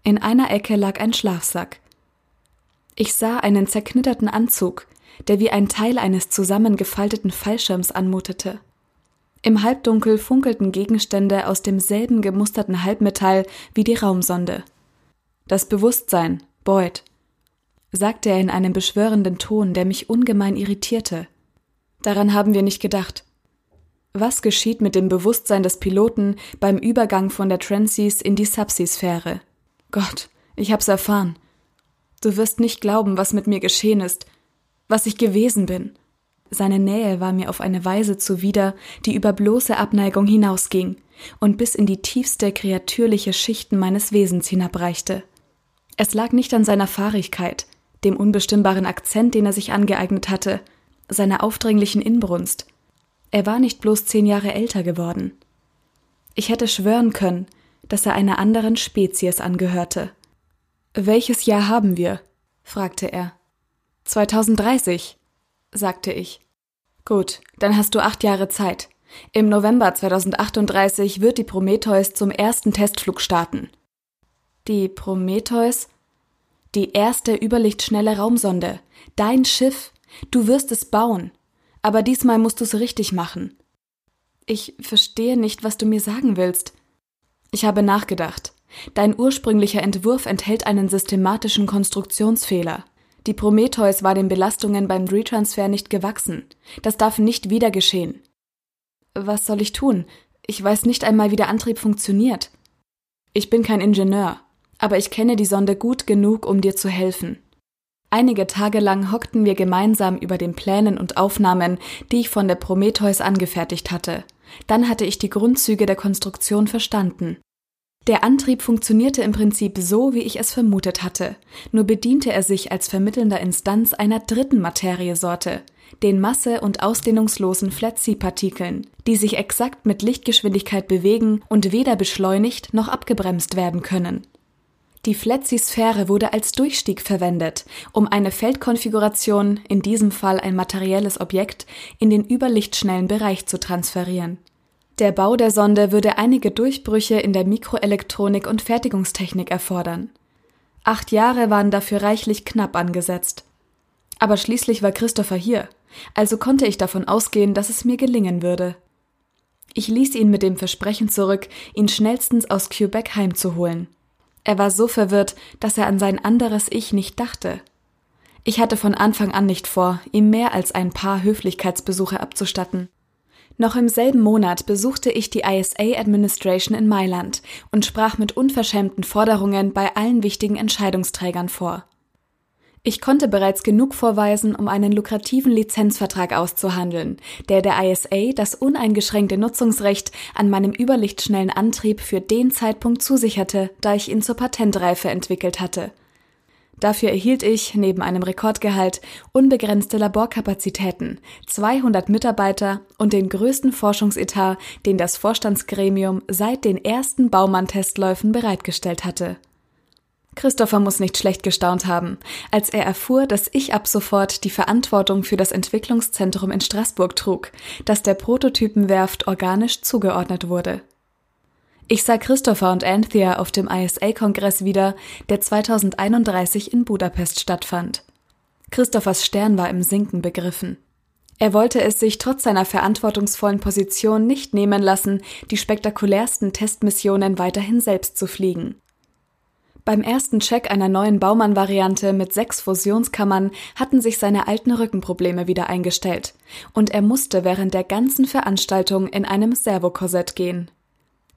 In einer Ecke lag ein Schlafsack. Ich sah einen zerknitterten Anzug, der wie ein Teil eines zusammengefalteten Fallschirms anmutete. Im Halbdunkel funkelten Gegenstände aus demselben gemusterten Halbmetall wie die Raumsonde. Das Bewusstsein, Boyd, sagte er in einem beschwörenden Ton, der mich ungemein irritierte. Daran haben wir nicht gedacht. Was geschieht mit dem Bewusstsein des Piloten beim Übergang von der Transeas in die Subsea-Sphäre? Gott, ich hab's erfahren. Du wirst nicht glauben, was mit mir geschehen ist, was ich gewesen bin. Seine Nähe war mir auf eine Weise zuwider, die über bloße Abneigung hinausging und bis in die tiefste kreatürliche Schichten meines Wesens hinabreichte. Es lag nicht an seiner Fahrigkeit, dem unbestimmbaren Akzent, den er sich angeeignet hatte, seiner aufdringlichen Inbrunst. Er war nicht bloß zehn Jahre älter geworden. Ich hätte schwören können, dass er einer anderen Spezies angehörte. Welches Jahr haben wir? fragte er. 2030, sagte ich. Gut, dann hast du acht Jahre Zeit. Im November 2038 wird die Prometheus zum ersten Testflug starten. Die Prometheus? Die erste überlichtschnelle Raumsonde. Dein Schiff. Du wirst es bauen. Aber diesmal musst du es richtig machen. Ich verstehe nicht, was du mir sagen willst. Ich habe nachgedacht. Dein ursprünglicher Entwurf enthält einen systematischen Konstruktionsfehler. Die Prometheus war den Belastungen beim Retransfer nicht gewachsen. Das darf nicht wieder geschehen. Was soll ich tun? Ich weiß nicht einmal, wie der Antrieb funktioniert. Ich bin kein Ingenieur, aber ich kenne die Sonde gut genug, um dir zu helfen. Einige Tage lang hockten wir gemeinsam über den Plänen und Aufnahmen, die ich von der Prometheus angefertigt hatte. Dann hatte ich die Grundzüge der Konstruktion verstanden. Der Antrieb funktionierte im Prinzip so, wie ich es vermutet hatte, nur bediente er sich als vermittelnder Instanz einer dritten Materiesorte, den masse- und ausdehnungslosen Flat-Sea-Partikeln, die sich exakt mit Lichtgeschwindigkeit bewegen und weder beschleunigt noch abgebremst werden können. Die Flat-Sea-Sphäre wurde als Durchstieg verwendet, um eine Feldkonfiguration, in diesem Fall ein materielles Objekt, in den überlichtschnellen Bereich zu transferieren der Bau der Sonde würde einige Durchbrüche in der Mikroelektronik und Fertigungstechnik erfordern. Acht Jahre waren dafür reichlich knapp angesetzt. Aber schließlich war Christopher hier, also konnte ich davon ausgehen, dass es mir gelingen würde. Ich ließ ihn mit dem Versprechen zurück, ihn schnellstens aus Quebec heimzuholen. Er war so verwirrt, dass er an sein anderes Ich nicht dachte. Ich hatte von Anfang an nicht vor, ihm mehr als ein paar Höflichkeitsbesuche abzustatten. Noch im selben Monat besuchte ich die ISA Administration in Mailand und sprach mit unverschämten Forderungen bei allen wichtigen Entscheidungsträgern vor. Ich konnte bereits genug vorweisen, um einen lukrativen Lizenzvertrag auszuhandeln, der der ISA das uneingeschränkte Nutzungsrecht an meinem überlichtschnellen Antrieb für den Zeitpunkt zusicherte, da ich ihn zur Patentreife entwickelt hatte Dafür erhielt ich, neben einem Rekordgehalt, unbegrenzte Laborkapazitäten, 200 Mitarbeiter und den größten Forschungsetat, den das Vorstandsgremium seit den ersten Baumann-Testläufen bereitgestellt hatte. Christopher muss nicht schlecht gestaunt haben, als er erfuhr, dass ich ab sofort die Verantwortung für das Entwicklungszentrum in Straßburg trug, das der Prototypenwerft organisch zugeordnet wurde. Ich sah Christopher und Anthea auf dem ISA-Kongress wieder, der 2031 in Budapest stattfand. Christophers Stern war im Sinken begriffen. Er wollte es sich trotz seiner verantwortungsvollen Position nicht nehmen lassen, die spektakulärsten Testmissionen weiterhin selbst zu fliegen. Beim ersten Check einer neuen Baumann-Variante mit sechs Fusionskammern hatten sich seine alten Rückenprobleme wieder eingestellt, und er musste während der ganzen Veranstaltung in einem Servokorsett gehen.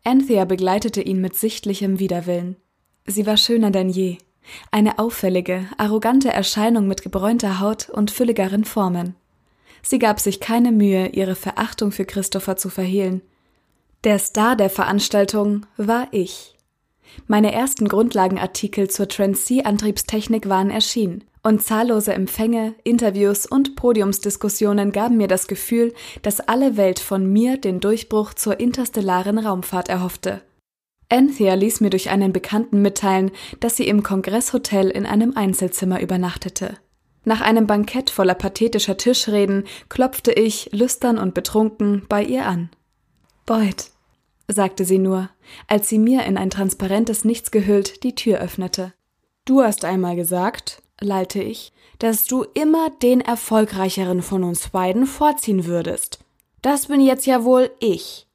Anthea begleitete ihn mit sichtlichem Widerwillen. Sie war schöner denn je. Eine auffällige, arrogante Erscheinung mit gebräunter Haut und fülligeren Formen. Sie gab sich keine Mühe, ihre Verachtung für Christopher zu verhehlen. Der Star der Veranstaltung war ich. Meine ersten Grundlagenartikel zur Trans-C-Antriebstechnik waren erschienen und zahllose Empfänge, Interviews und Podiumsdiskussionen gaben mir das Gefühl, dass alle Welt von mir den Durchbruch zur interstellaren Raumfahrt erhoffte. Anthea ließ mir durch einen Bekannten mitteilen, dass sie im Kongresshotel in einem Einzelzimmer übernachtete. Nach einem Bankett voller pathetischer Tischreden klopfte ich, lüstern und betrunken, bei ihr an. Boyd, sagte sie nur, als sie mir in ein transparentes Nichts gehüllt die Tür öffnete. Du hast einmal gesagt, lallte ich, dass du immer den erfolgreicheren von uns beiden vorziehen würdest. Das bin jetzt ja wohl ich.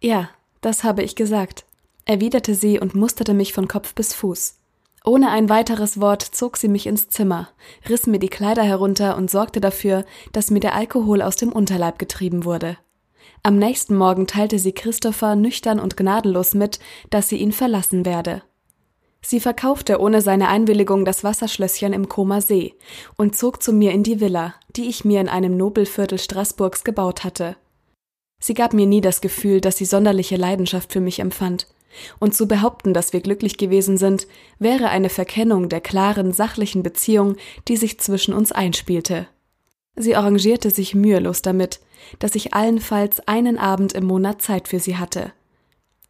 Ja, das habe ich gesagt, erwiderte sie und musterte mich von Kopf bis Fuß. Ohne ein weiteres Wort zog sie mich ins Zimmer, riss mir die Kleider herunter und sorgte dafür, dass mir der Alkohol aus dem Unterleib getrieben wurde. Am nächsten Morgen teilte sie Christopher nüchtern und gnadenlos mit, dass sie ihn verlassen werde. Sie verkaufte ohne seine Einwilligung das Wasserschlösschen im Koma See und zog zu mir in die Villa, die ich mir in einem Nobelviertel Straßburgs gebaut hatte. Sie gab mir nie das Gefühl, dass sie sonderliche Leidenschaft für mich empfand, und zu behaupten, dass wir glücklich gewesen sind, wäre eine Verkennung der klaren, sachlichen Beziehung, die sich zwischen uns einspielte. Sie arrangierte sich mühelos damit, dass ich allenfalls einen Abend im Monat Zeit für sie hatte.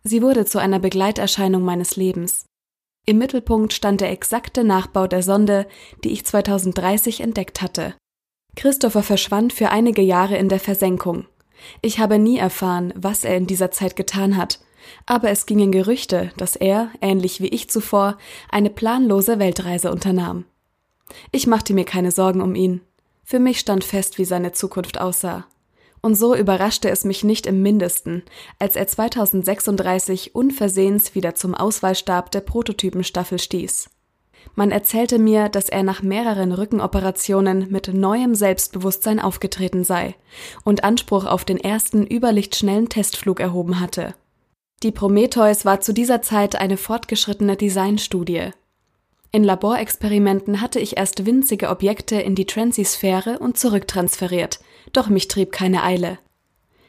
Sie wurde zu einer Begleiterscheinung meines Lebens. Im Mittelpunkt stand der exakte Nachbau der Sonde, die ich 2030 entdeckt hatte. Christopher verschwand für einige Jahre in der Versenkung. Ich habe nie erfahren, was er in dieser Zeit getan hat, aber es gingen Gerüchte, dass er, ähnlich wie ich zuvor, eine planlose Weltreise unternahm. Ich machte mir keine Sorgen um ihn. Für mich stand fest, wie seine Zukunft aussah. Und so überraschte es mich nicht im mindesten, als er 2036 unversehens wieder zum Auswahlstab der Prototypenstaffel stieß. Man erzählte mir, dass er nach mehreren Rückenoperationen mit neuem Selbstbewusstsein aufgetreten sei und Anspruch auf den ersten überlichtschnellen Testflug erhoben hatte. Die Prometheus war zu dieser Zeit eine fortgeschrittene Designstudie. In Laborexperimenten hatte ich erst winzige Objekte in die Transisphäre und zurücktransferiert, doch mich trieb keine Eile.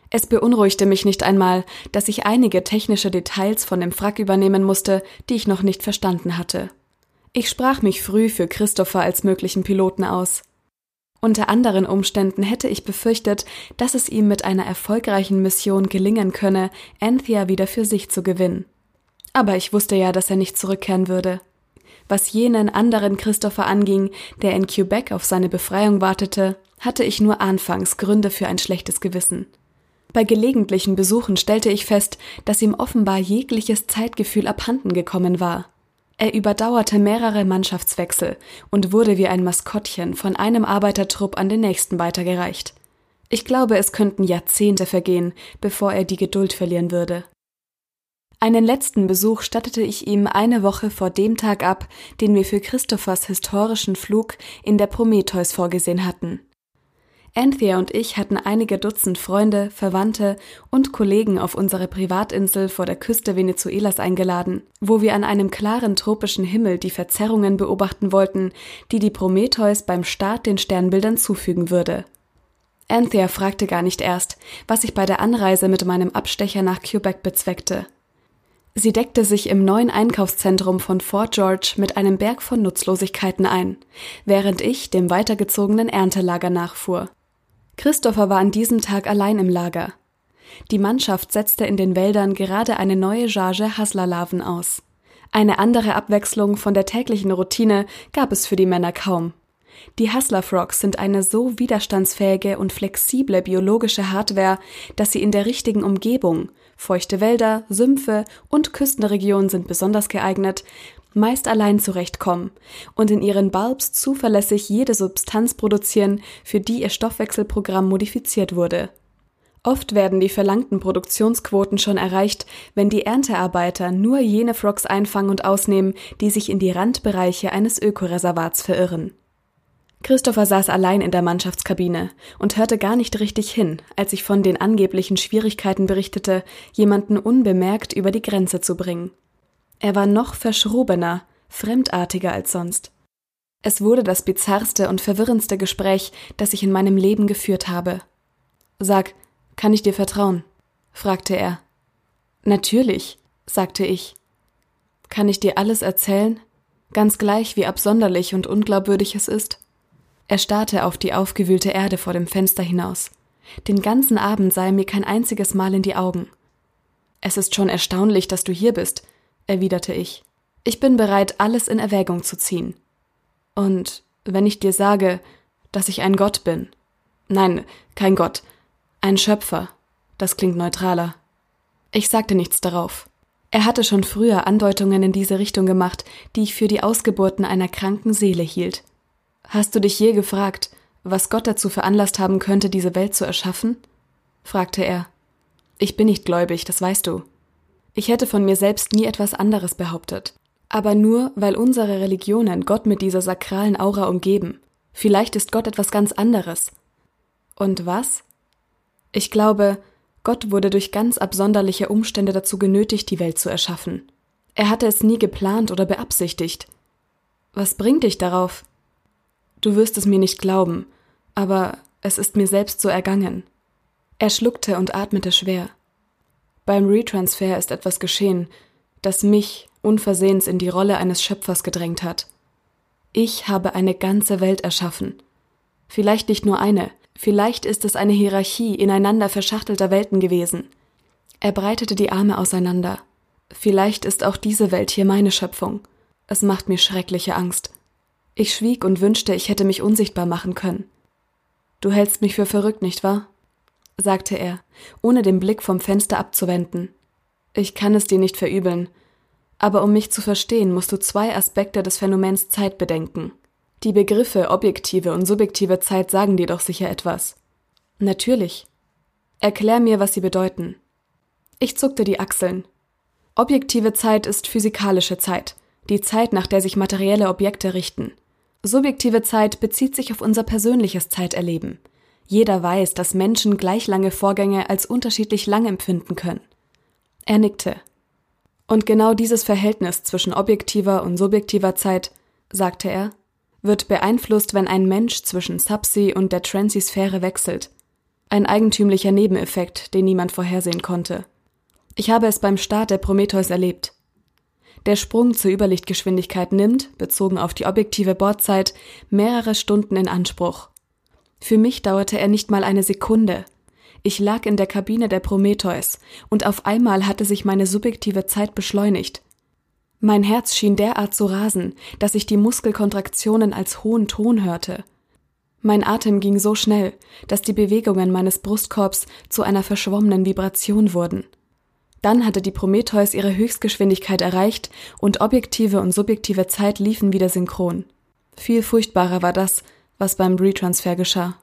Es beunruhigte mich nicht einmal, dass ich einige technische Details von dem Wrack übernehmen musste, die ich noch nicht verstanden hatte. Ich sprach mich früh für Christopher als möglichen Piloten aus. Unter anderen Umständen hätte ich befürchtet, dass es ihm mit einer erfolgreichen Mission gelingen könne, Anthea wieder für sich zu gewinnen. Aber ich wusste ja, dass er nicht zurückkehren würde. Was jenen anderen Christopher anging, der in Quebec auf seine Befreiung wartete, hatte ich nur anfangs Gründe für ein schlechtes Gewissen. Bei gelegentlichen Besuchen stellte ich fest, dass ihm offenbar jegliches Zeitgefühl abhanden gekommen war. Er überdauerte mehrere Mannschaftswechsel und wurde wie ein Maskottchen von einem Arbeitertrupp an den nächsten weitergereicht. Ich glaube, es könnten Jahrzehnte vergehen, bevor er die Geduld verlieren würde. Einen letzten Besuch stattete ich ihm eine Woche vor dem Tag ab, den wir für Christophers historischen Flug in der Prometheus vorgesehen hatten. Anthea und ich hatten einige Dutzend Freunde, Verwandte und Kollegen auf unsere Privatinsel vor der Küste Venezuelas eingeladen, wo wir an einem klaren tropischen Himmel die Verzerrungen beobachten wollten, die die Prometheus beim Start den Sternbildern zufügen würde. Anthea fragte gar nicht erst, was ich bei der Anreise mit meinem Abstecher nach Quebec bezweckte. Sie deckte sich im neuen Einkaufszentrum von Fort George mit einem Berg von Nutzlosigkeiten ein, während ich dem weitergezogenen Erntelager nachfuhr. Christopher war an diesem Tag allein im Lager. Die Mannschaft setzte in den Wäldern gerade eine neue Charge Hasslerlarven aus. Eine andere Abwechslung von der täglichen Routine gab es für die Männer kaum. Die Hustler-Frogs sind eine so widerstandsfähige und flexible biologische Hardware, dass sie in der richtigen Umgebung, feuchte Wälder, Sümpfe und Küstenregionen sind besonders geeignet, meist allein zurechtkommen und in ihren Bulbs zuverlässig jede Substanz produzieren, für die ihr Stoffwechselprogramm modifiziert wurde. Oft werden die verlangten Produktionsquoten schon erreicht, wenn die Erntearbeiter nur jene Frogs einfangen und ausnehmen, die sich in die Randbereiche eines Ökoreservats verirren. Christopher saß allein in der Mannschaftskabine und hörte gar nicht richtig hin, als ich von den angeblichen Schwierigkeiten berichtete, jemanden unbemerkt über die Grenze zu bringen. Er war noch verschrobener, fremdartiger als sonst. Es wurde das bizarrste und verwirrendste Gespräch, das ich in meinem Leben geführt habe. Sag, kann ich dir vertrauen? fragte er. Natürlich, sagte ich. Kann ich dir alles erzählen? Ganz gleich, wie absonderlich und unglaubwürdig es ist? Er starrte auf die aufgewühlte Erde vor dem Fenster hinaus. Den ganzen Abend sah er mir kein einziges Mal in die Augen. Es ist schon erstaunlich, dass du hier bist, erwiderte ich. Ich bin bereit, alles in Erwägung zu ziehen. Und wenn ich dir sage, dass ich ein Gott bin. Nein, kein Gott, ein Schöpfer. Das klingt neutraler. Ich sagte nichts darauf. Er hatte schon früher Andeutungen in diese Richtung gemacht, die ich für die Ausgeburten einer kranken Seele hielt. Hast du dich je gefragt, was Gott dazu veranlasst haben könnte, diese Welt zu erschaffen? fragte er. Ich bin nicht gläubig, das weißt du. Ich hätte von mir selbst nie etwas anderes behauptet. Aber nur, weil unsere Religionen Gott mit dieser sakralen Aura umgeben. Vielleicht ist Gott etwas ganz anderes. Und was? Ich glaube, Gott wurde durch ganz absonderliche Umstände dazu genötigt, die Welt zu erschaffen. Er hatte es nie geplant oder beabsichtigt. Was bringt dich darauf? Du wirst es mir nicht glauben, aber es ist mir selbst so ergangen. Er schluckte und atmete schwer. Beim Retransfer ist etwas geschehen, das mich unversehens in die Rolle eines Schöpfers gedrängt hat. Ich habe eine ganze Welt erschaffen. Vielleicht nicht nur eine, Vielleicht ist es eine Hierarchie ineinander verschachtelter Welten gewesen. Er breitete die Arme auseinander. Vielleicht ist auch diese Welt hier meine Schöpfung. Es macht mir schreckliche Angst. Ich schwieg und wünschte, ich hätte mich unsichtbar machen können. Du hältst mich für verrückt, nicht wahr? sagte er, ohne den Blick vom Fenster abzuwenden. Ich kann es dir nicht verübeln, aber um mich zu verstehen, musst du zwei Aspekte des Phänomens Zeit bedenken. Die Begriffe objektive und subjektive Zeit sagen dir doch sicher etwas. Natürlich. Erklär mir, was sie bedeuten. Ich zuckte die Achseln. Objektive Zeit ist physikalische Zeit, die Zeit, nach der sich materielle Objekte richten. Subjektive Zeit bezieht sich auf unser persönliches Zeiterleben. Jeder weiß, dass Menschen gleich lange Vorgänge als unterschiedlich lang empfinden können. Er nickte. Und genau dieses Verhältnis zwischen objektiver und subjektiver Zeit, sagte er, wird beeinflusst, wenn ein Mensch zwischen Subsea und der Transisphäre wechselt. Ein eigentümlicher Nebeneffekt, den niemand vorhersehen konnte. Ich habe es beim Start der Prometheus erlebt. Der Sprung zur Überlichtgeschwindigkeit nimmt, bezogen auf die objektive Bordzeit, mehrere Stunden in Anspruch. Für mich dauerte er nicht mal eine Sekunde. Ich lag in der Kabine der Prometheus, und auf einmal hatte sich meine subjektive Zeit beschleunigt. Mein Herz schien derart zu rasen, dass ich die Muskelkontraktionen als hohen Ton hörte. Mein Atem ging so schnell, dass die Bewegungen meines Brustkorbs zu einer verschwommenen Vibration wurden. Dann hatte die Prometheus ihre Höchstgeschwindigkeit erreicht und objektive und subjektive Zeit liefen wieder synchron. Viel furchtbarer war das, was beim Retransfer geschah.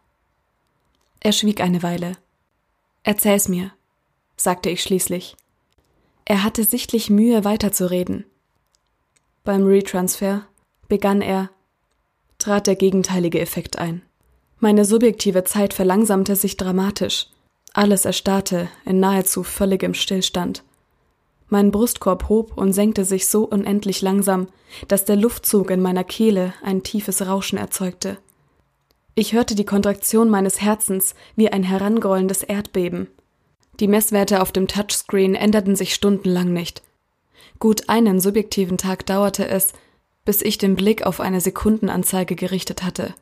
Er schwieg eine Weile. Erzähl's mir, sagte ich schließlich. Er hatte sichtlich Mühe weiterzureden. Beim Retransfer, begann er, trat der gegenteilige Effekt ein. Meine subjektive Zeit verlangsamte sich dramatisch. Alles erstarrte in nahezu völligem Stillstand. Mein Brustkorb hob und senkte sich so unendlich langsam, dass der Luftzug in meiner Kehle ein tiefes Rauschen erzeugte. Ich hörte die Kontraktion meines Herzens wie ein herangrollendes Erdbeben. Die Messwerte auf dem Touchscreen änderten sich stundenlang nicht. Gut einen subjektiven Tag dauerte es, bis ich den Blick auf eine Sekundenanzeige gerichtet hatte.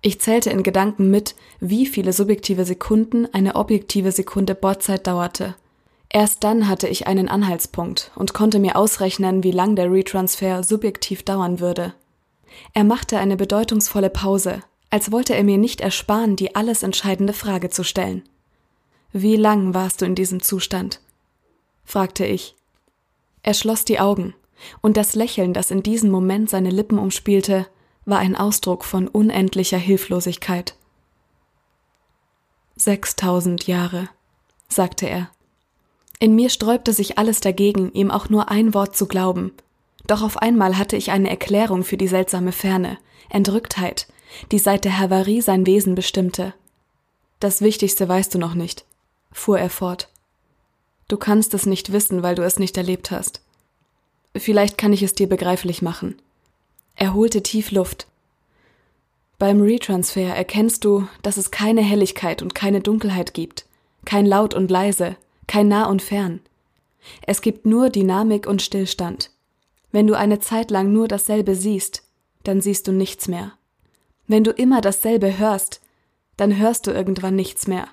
Ich zählte in Gedanken mit, wie viele subjektive Sekunden eine objektive Sekunde Bordzeit dauerte. Erst dann hatte ich einen Anhaltspunkt und konnte mir ausrechnen, wie lang der Retransfer subjektiv dauern würde. Er machte eine bedeutungsvolle Pause, als wollte er mir nicht ersparen, die alles entscheidende Frage zu stellen. Wie lang warst du in diesem Zustand? fragte ich. Er schloss die Augen, und das Lächeln, das in diesem Moment seine Lippen umspielte, war ein Ausdruck von unendlicher Hilflosigkeit. Sechstausend Jahre, sagte er. In mir sträubte sich alles dagegen, ihm auch nur ein Wort zu glauben. Doch auf einmal hatte ich eine Erklärung für die seltsame Ferne, Entrücktheit, die seit der Havarie sein Wesen bestimmte. Das Wichtigste weißt du noch nicht, fuhr er fort. Du kannst es nicht wissen, weil du es nicht erlebt hast. Vielleicht kann ich es dir begreiflich machen. Er holte tief Luft. Beim Retransfer erkennst du, dass es keine Helligkeit und keine Dunkelheit gibt, kein Laut und leise, kein nah und fern. Es gibt nur Dynamik und Stillstand. Wenn du eine Zeit lang nur dasselbe siehst, dann siehst du nichts mehr. Wenn du immer dasselbe hörst, dann hörst du irgendwann nichts mehr.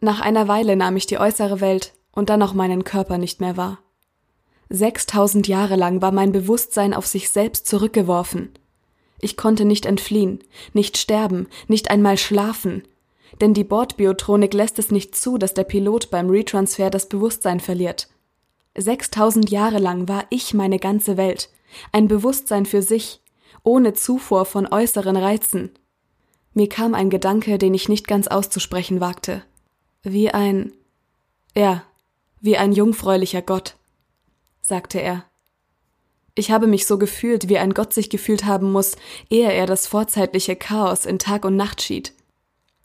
Nach einer Weile nahm ich die äußere Welt und dann auch meinen Körper nicht mehr wahr. Sechstausend Jahre lang war mein Bewusstsein auf sich selbst zurückgeworfen. Ich konnte nicht entfliehen, nicht sterben, nicht einmal schlafen, denn die Bordbiotronik lässt es nicht zu, dass der Pilot beim Retransfer das Bewusstsein verliert. Sechstausend Jahre lang war ich meine ganze Welt, ein Bewusstsein für sich, ohne Zufuhr von äußeren Reizen. Mir kam ein Gedanke, den ich nicht ganz auszusprechen wagte. Wie ein. Ja, wie ein jungfräulicher Gott, sagte er. Ich habe mich so gefühlt, wie ein Gott sich gefühlt haben muss, ehe er das vorzeitliche Chaos in Tag und Nacht schied.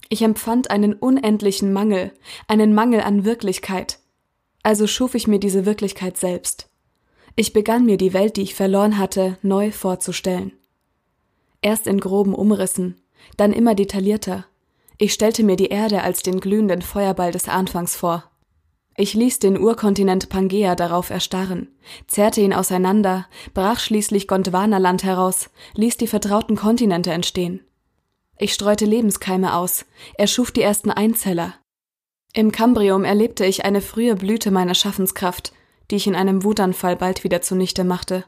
Ich empfand einen unendlichen Mangel, einen Mangel an Wirklichkeit. Also schuf ich mir diese Wirklichkeit selbst. Ich begann mir die Welt, die ich verloren hatte, neu vorzustellen. Erst in groben Umrissen, dann immer detaillierter. Ich stellte mir die Erde als den glühenden Feuerball des Anfangs vor. Ich ließ den Urkontinent Pangea darauf erstarren, zerrte ihn auseinander, brach schließlich Gondwanaland heraus, ließ die vertrauten Kontinente entstehen. Ich streute Lebenskeime aus, erschuf die ersten Einzeller. Im Kambrium erlebte ich eine frühe Blüte meiner Schaffenskraft, die ich in einem Wutanfall bald wieder zunichte machte.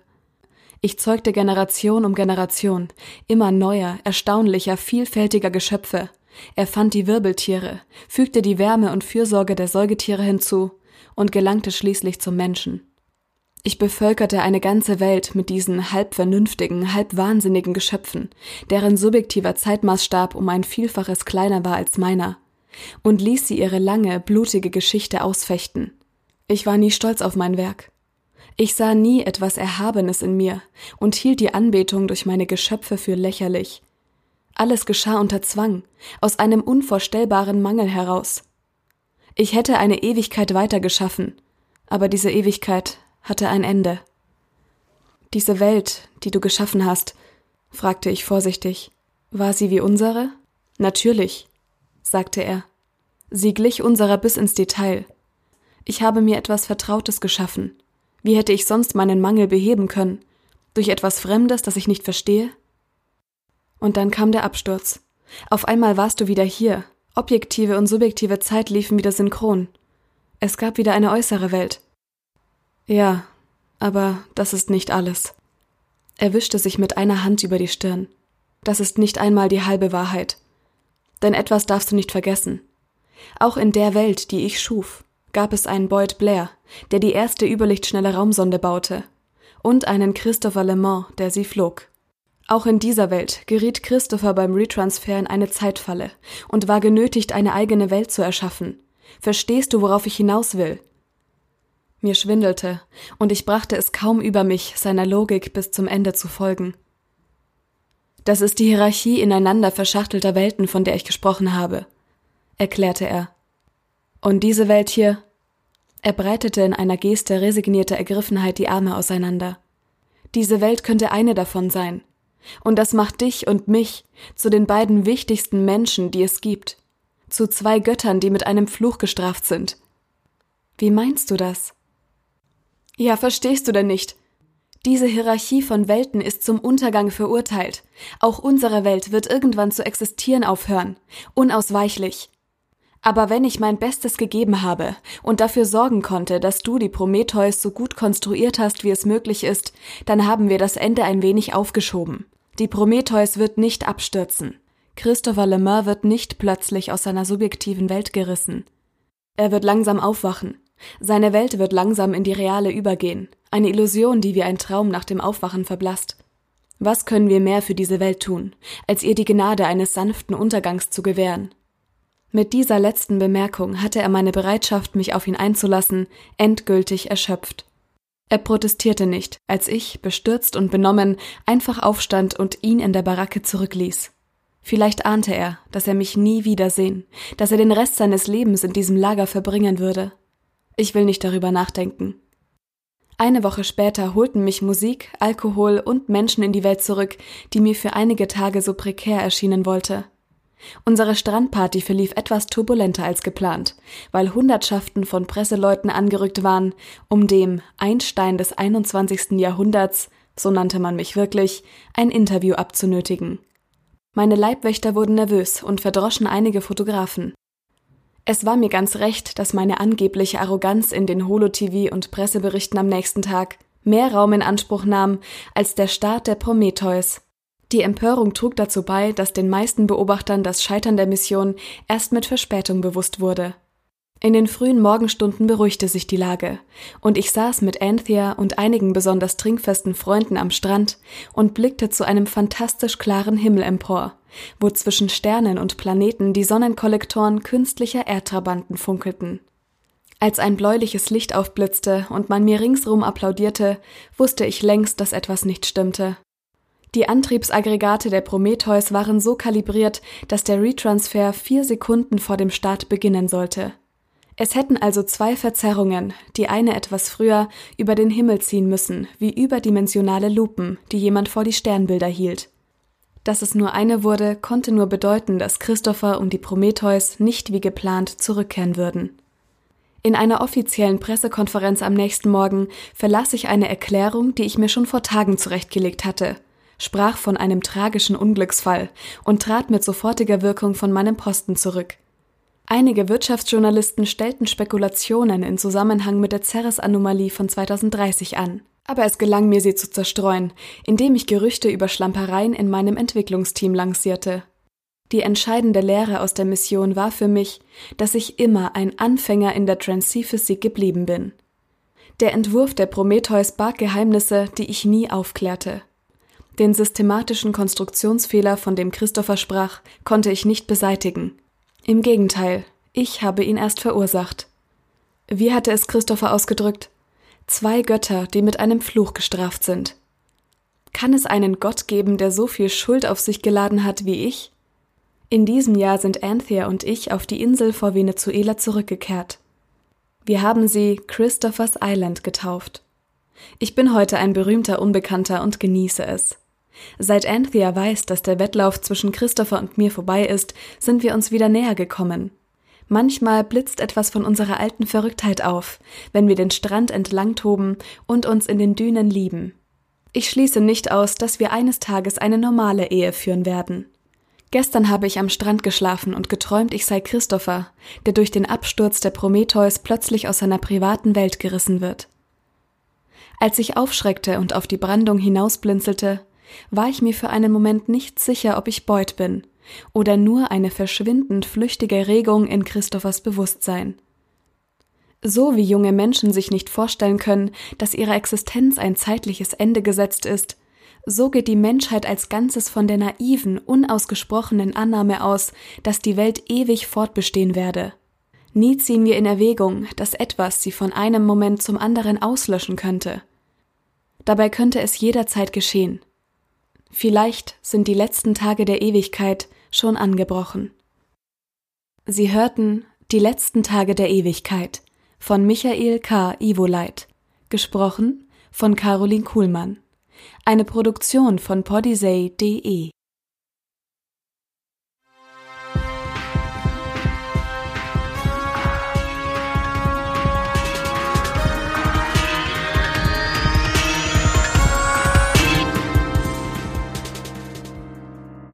Ich zeugte Generation um Generation, immer neuer, erstaunlicher, vielfältiger Geschöpfe, er fand die Wirbeltiere, fügte die Wärme und Fürsorge der Säugetiere hinzu und gelangte schließlich zum Menschen. Ich bevölkerte eine ganze Welt mit diesen halb vernünftigen, halb wahnsinnigen Geschöpfen, deren subjektiver Zeitmaßstab um ein Vielfaches kleiner war als meiner, und ließ sie ihre lange, blutige Geschichte ausfechten. Ich war nie stolz auf mein Werk. Ich sah nie etwas Erhabenes in mir und hielt die Anbetung durch meine Geschöpfe für lächerlich, alles geschah unter Zwang, aus einem unvorstellbaren Mangel heraus. Ich hätte eine Ewigkeit weiter geschaffen, aber diese Ewigkeit hatte ein Ende. Diese Welt, die du geschaffen hast, fragte ich vorsichtig, war sie wie unsere? Natürlich, sagte er. Sie glich unserer bis ins Detail. Ich habe mir etwas Vertrautes geschaffen. Wie hätte ich sonst meinen Mangel beheben können? Durch etwas Fremdes, das ich nicht verstehe? Und dann kam der Absturz. Auf einmal warst du wieder hier. Objektive und subjektive Zeit liefen wieder synchron. Es gab wieder eine äußere Welt. Ja, aber das ist nicht alles. Er wischte sich mit einer Hand über die Stirn. Das ist nicht einmal die halbe Wahrheit. Denn etwas darfst du nicht vergessen. Auch in der Welt, die ich schuf, gab es einen Boyd Blair, der die erste überlichtschnelle Raumsonde baute, und einen Christopher Le Mans, der sie flog. Auch in dieser Welt geriet Christopher beim Retransfer in eine Zeitfalle und war genötigt, eine eigene Welt zu erschaffen. Verstehst du, worauf ich hinaus will? Mir schwindelte, und ich brachte es kaum über mich, seiner Logik bis zum Ende zu folgen. Das ist die Hierarchie ineinander verschachtelter Welten, von der ich gesprochen habe, erklärte er. Und diese Welt hier? Er breitete in einer Geste resignierter Ergriffenheit die Arme auseinander. Diese Welt könnte eine davon sein, und das macht dich und mich zu den beiden wichtigsten Menschen, die es gibt. Zu zwei Göttern, die mit einem Fluch gestraft sind. Wie meinst du das? Ja, verstehst du denn nicht? Diese Hierarchie von Welten ist zum Untergang verurteilt. Auch unsere Welt wird irgendwann zu existieren aufhören. Unausweichlich. Aber wenn ich mein Bestes gegeben habe und dafür sorgen konnte, dass du die Prometheus so gut konstruiert hast, wie es möglich ist, dann haben wir das Ende ein wenig aufgeschoben. Die Prometheus wird nicht abstürzen. Christopher Lemar wird nicht plötzlich aus seiner subjektiven Welt gerissen. Er wird langsam aufwachen. Seine Welt wird langsam in die reale übergehen. Eine Illusion, die wie ein Traum nach dem Aufwachen verblasst. Was können wir mehr für diese Welt tun, als ihr die Gnade eines sanften Untergangs zu gewähren? Mit dieser letzten Bemerkung hatte er meine Bereitschaft, mich auf ihn einzulassen, endgültig erschöpft. Er protestierte nicht, als ich, bestürzt und benommen, einfach aufstand und ihn in der Baracke zurückließ. Vielleicht ahnte er, dass er mich nie wiedersehen, dass er den Rest seines Lebens in diesem Lager verbringen würde. Ich will nicht darüber nachdenken. Eine Woche später holten mich Musik, Alkohol und Menschen in die Welt zurück, die mir für einige Tage so prekär erschienen wollte. Unsere Strandparty verlief etwas turbulenter als geplant, weil Hundertschaften von Presseleuten angerückt waren, um dem Einstein des 21. Jahrhunderts, so nannte man mich wirklich, ein Interview abzunötigen. Meine Leibwächter wurden nervös und verdroschen einige Fotografen. Es war mir ganz recht, dass meine angebliche Arroganz in den Holo-TV und Presseberichten am nächsten Tag mehr Raum in Anspruch nahm als der Start der Prometheus, die Empörung trug dazu bei, dass den meisten Beobachtern das Scheitern der Mission erst mit Verspätung bewusst wurde. In den frühen Morgenstunden beruhigte sich die Lage, und ich saß mit Anthea und einigen besonders trinkfesten Freunden am Strand und blickte zu einem fantastisch klaren Himmel empor, wo zwischen Sternen und Planeten die Sonnenkollektoren künstlicher Erdtrabanten funkelten. Als ein bläuliches Licht aufblitzte und man mir ringsrum applaudierte, wusste ich längst, dass etwas nicht stimmte. Die Antriebsaggregate der Prometheus waren so kalibriert, dass der Retransfer vier Sekunden vor dem Start beginnen sollte. Es hätten also zwei Verzerrungen, die eine etwas früher, über den Himmel ziehen müssen, wie überdimensionale Lupen, die jemand vor die Sternbilder hielt. Dass es nur eine wurde, konnte nur bedeuten, dass Christopher und die Prometheus nicht wie geplant zurückkehren würden. In einer offiziellen Pressekonferenz am nächsten Morgen verlas ich eine Erklärung, die ich mir schon vor Tagen zurechtgelegt hatte, sprach von einem tragischen Unglücksfall und trat mit sofortiger Wirkung von meinem Posten zurück. Einige Wirtschaftsjournalisten stellten Spekulationen in Zusammenhang mit der Ceres-Anomalie von 2030 an. Aber es gelang mir, sie zu zerstreuen, indem ich Gerüchte über Schlampereien in meinem Entwicklungsteam lancierte. Die entscheidende Lehre aus der Mission war für mich, dass ich immer ein Anfänger in der Transphysik geblieben bin. Der Entwurf der Prometheus barg Geheimnisse, die ich nie aufklärte. Den systematischen Konstruktionsfehler, von dem Christopher sprach, konnte ich nicht beseitigen. Im Gegenteil, ich habe ihn erst verursacht. Wie hatte es Christopher ausgedrückt? Zwei Götter, die mit einem Fluch gestraft sind. Kann es einen Gott geben, der so viel Schuld auf sich geladen hat wie ich? In diesem Jahr sind Anthea und ich auf die Insel vor Venezuela zurückgekehrt. Wir haben sie Christopher's Island getauft. Ich bin heute ein berühmter Unbekannter und genieße es. Seit Anthea weiß, dass der Wettlauf zwischen Christopher und mir vorbei ist, sind wir uns wieder näher gekommen. Manchmal blitzt etwas von unserer alten Verrücktheit auf, wenn wir den Strand entlang toben und uns in den Dünen lieben. Ich schließe nicht aus, dass wir eines Tages eine normale Ehe führen werden. Gestern habe ich am Strand geschlafen und geträumt, ich sei Christopher, der durch den Absturz der Prometheus plötzlich aus seiner privaten Welt gerissen wird. Als ich aufschreckte und auf die Brandung hinausblinzelte, war ich mir für einen Moment nicht sicher, ob ich Beut bin oder nur eine verschwindend flüchtige Regung in Christophers Bewusstsein. So wie junge Menschen sich nicht vorstellen können, dass ihrer Existenz ein zeitliches Ende gesetzt ist, so geht die Menschheit als Ganzes von der naiven, unausgesprochenen Annahme aus, dass die Welt ewig fortbestehen werde. Nie ziehen wir in Erwägung, dass etwas sie von einem Moment zum anderen auslöschen könnte. Dabei könnte es jederzeit geschehen. Vielleicht sind die letzten Tage der Ewigkeit schon angebrochen. Sie hörten Die letzten Tage der Ewigkeit von Michael K. Ivoleit, gesprochen von Caroline Kuhlmann. Eine Produktion von podisay.de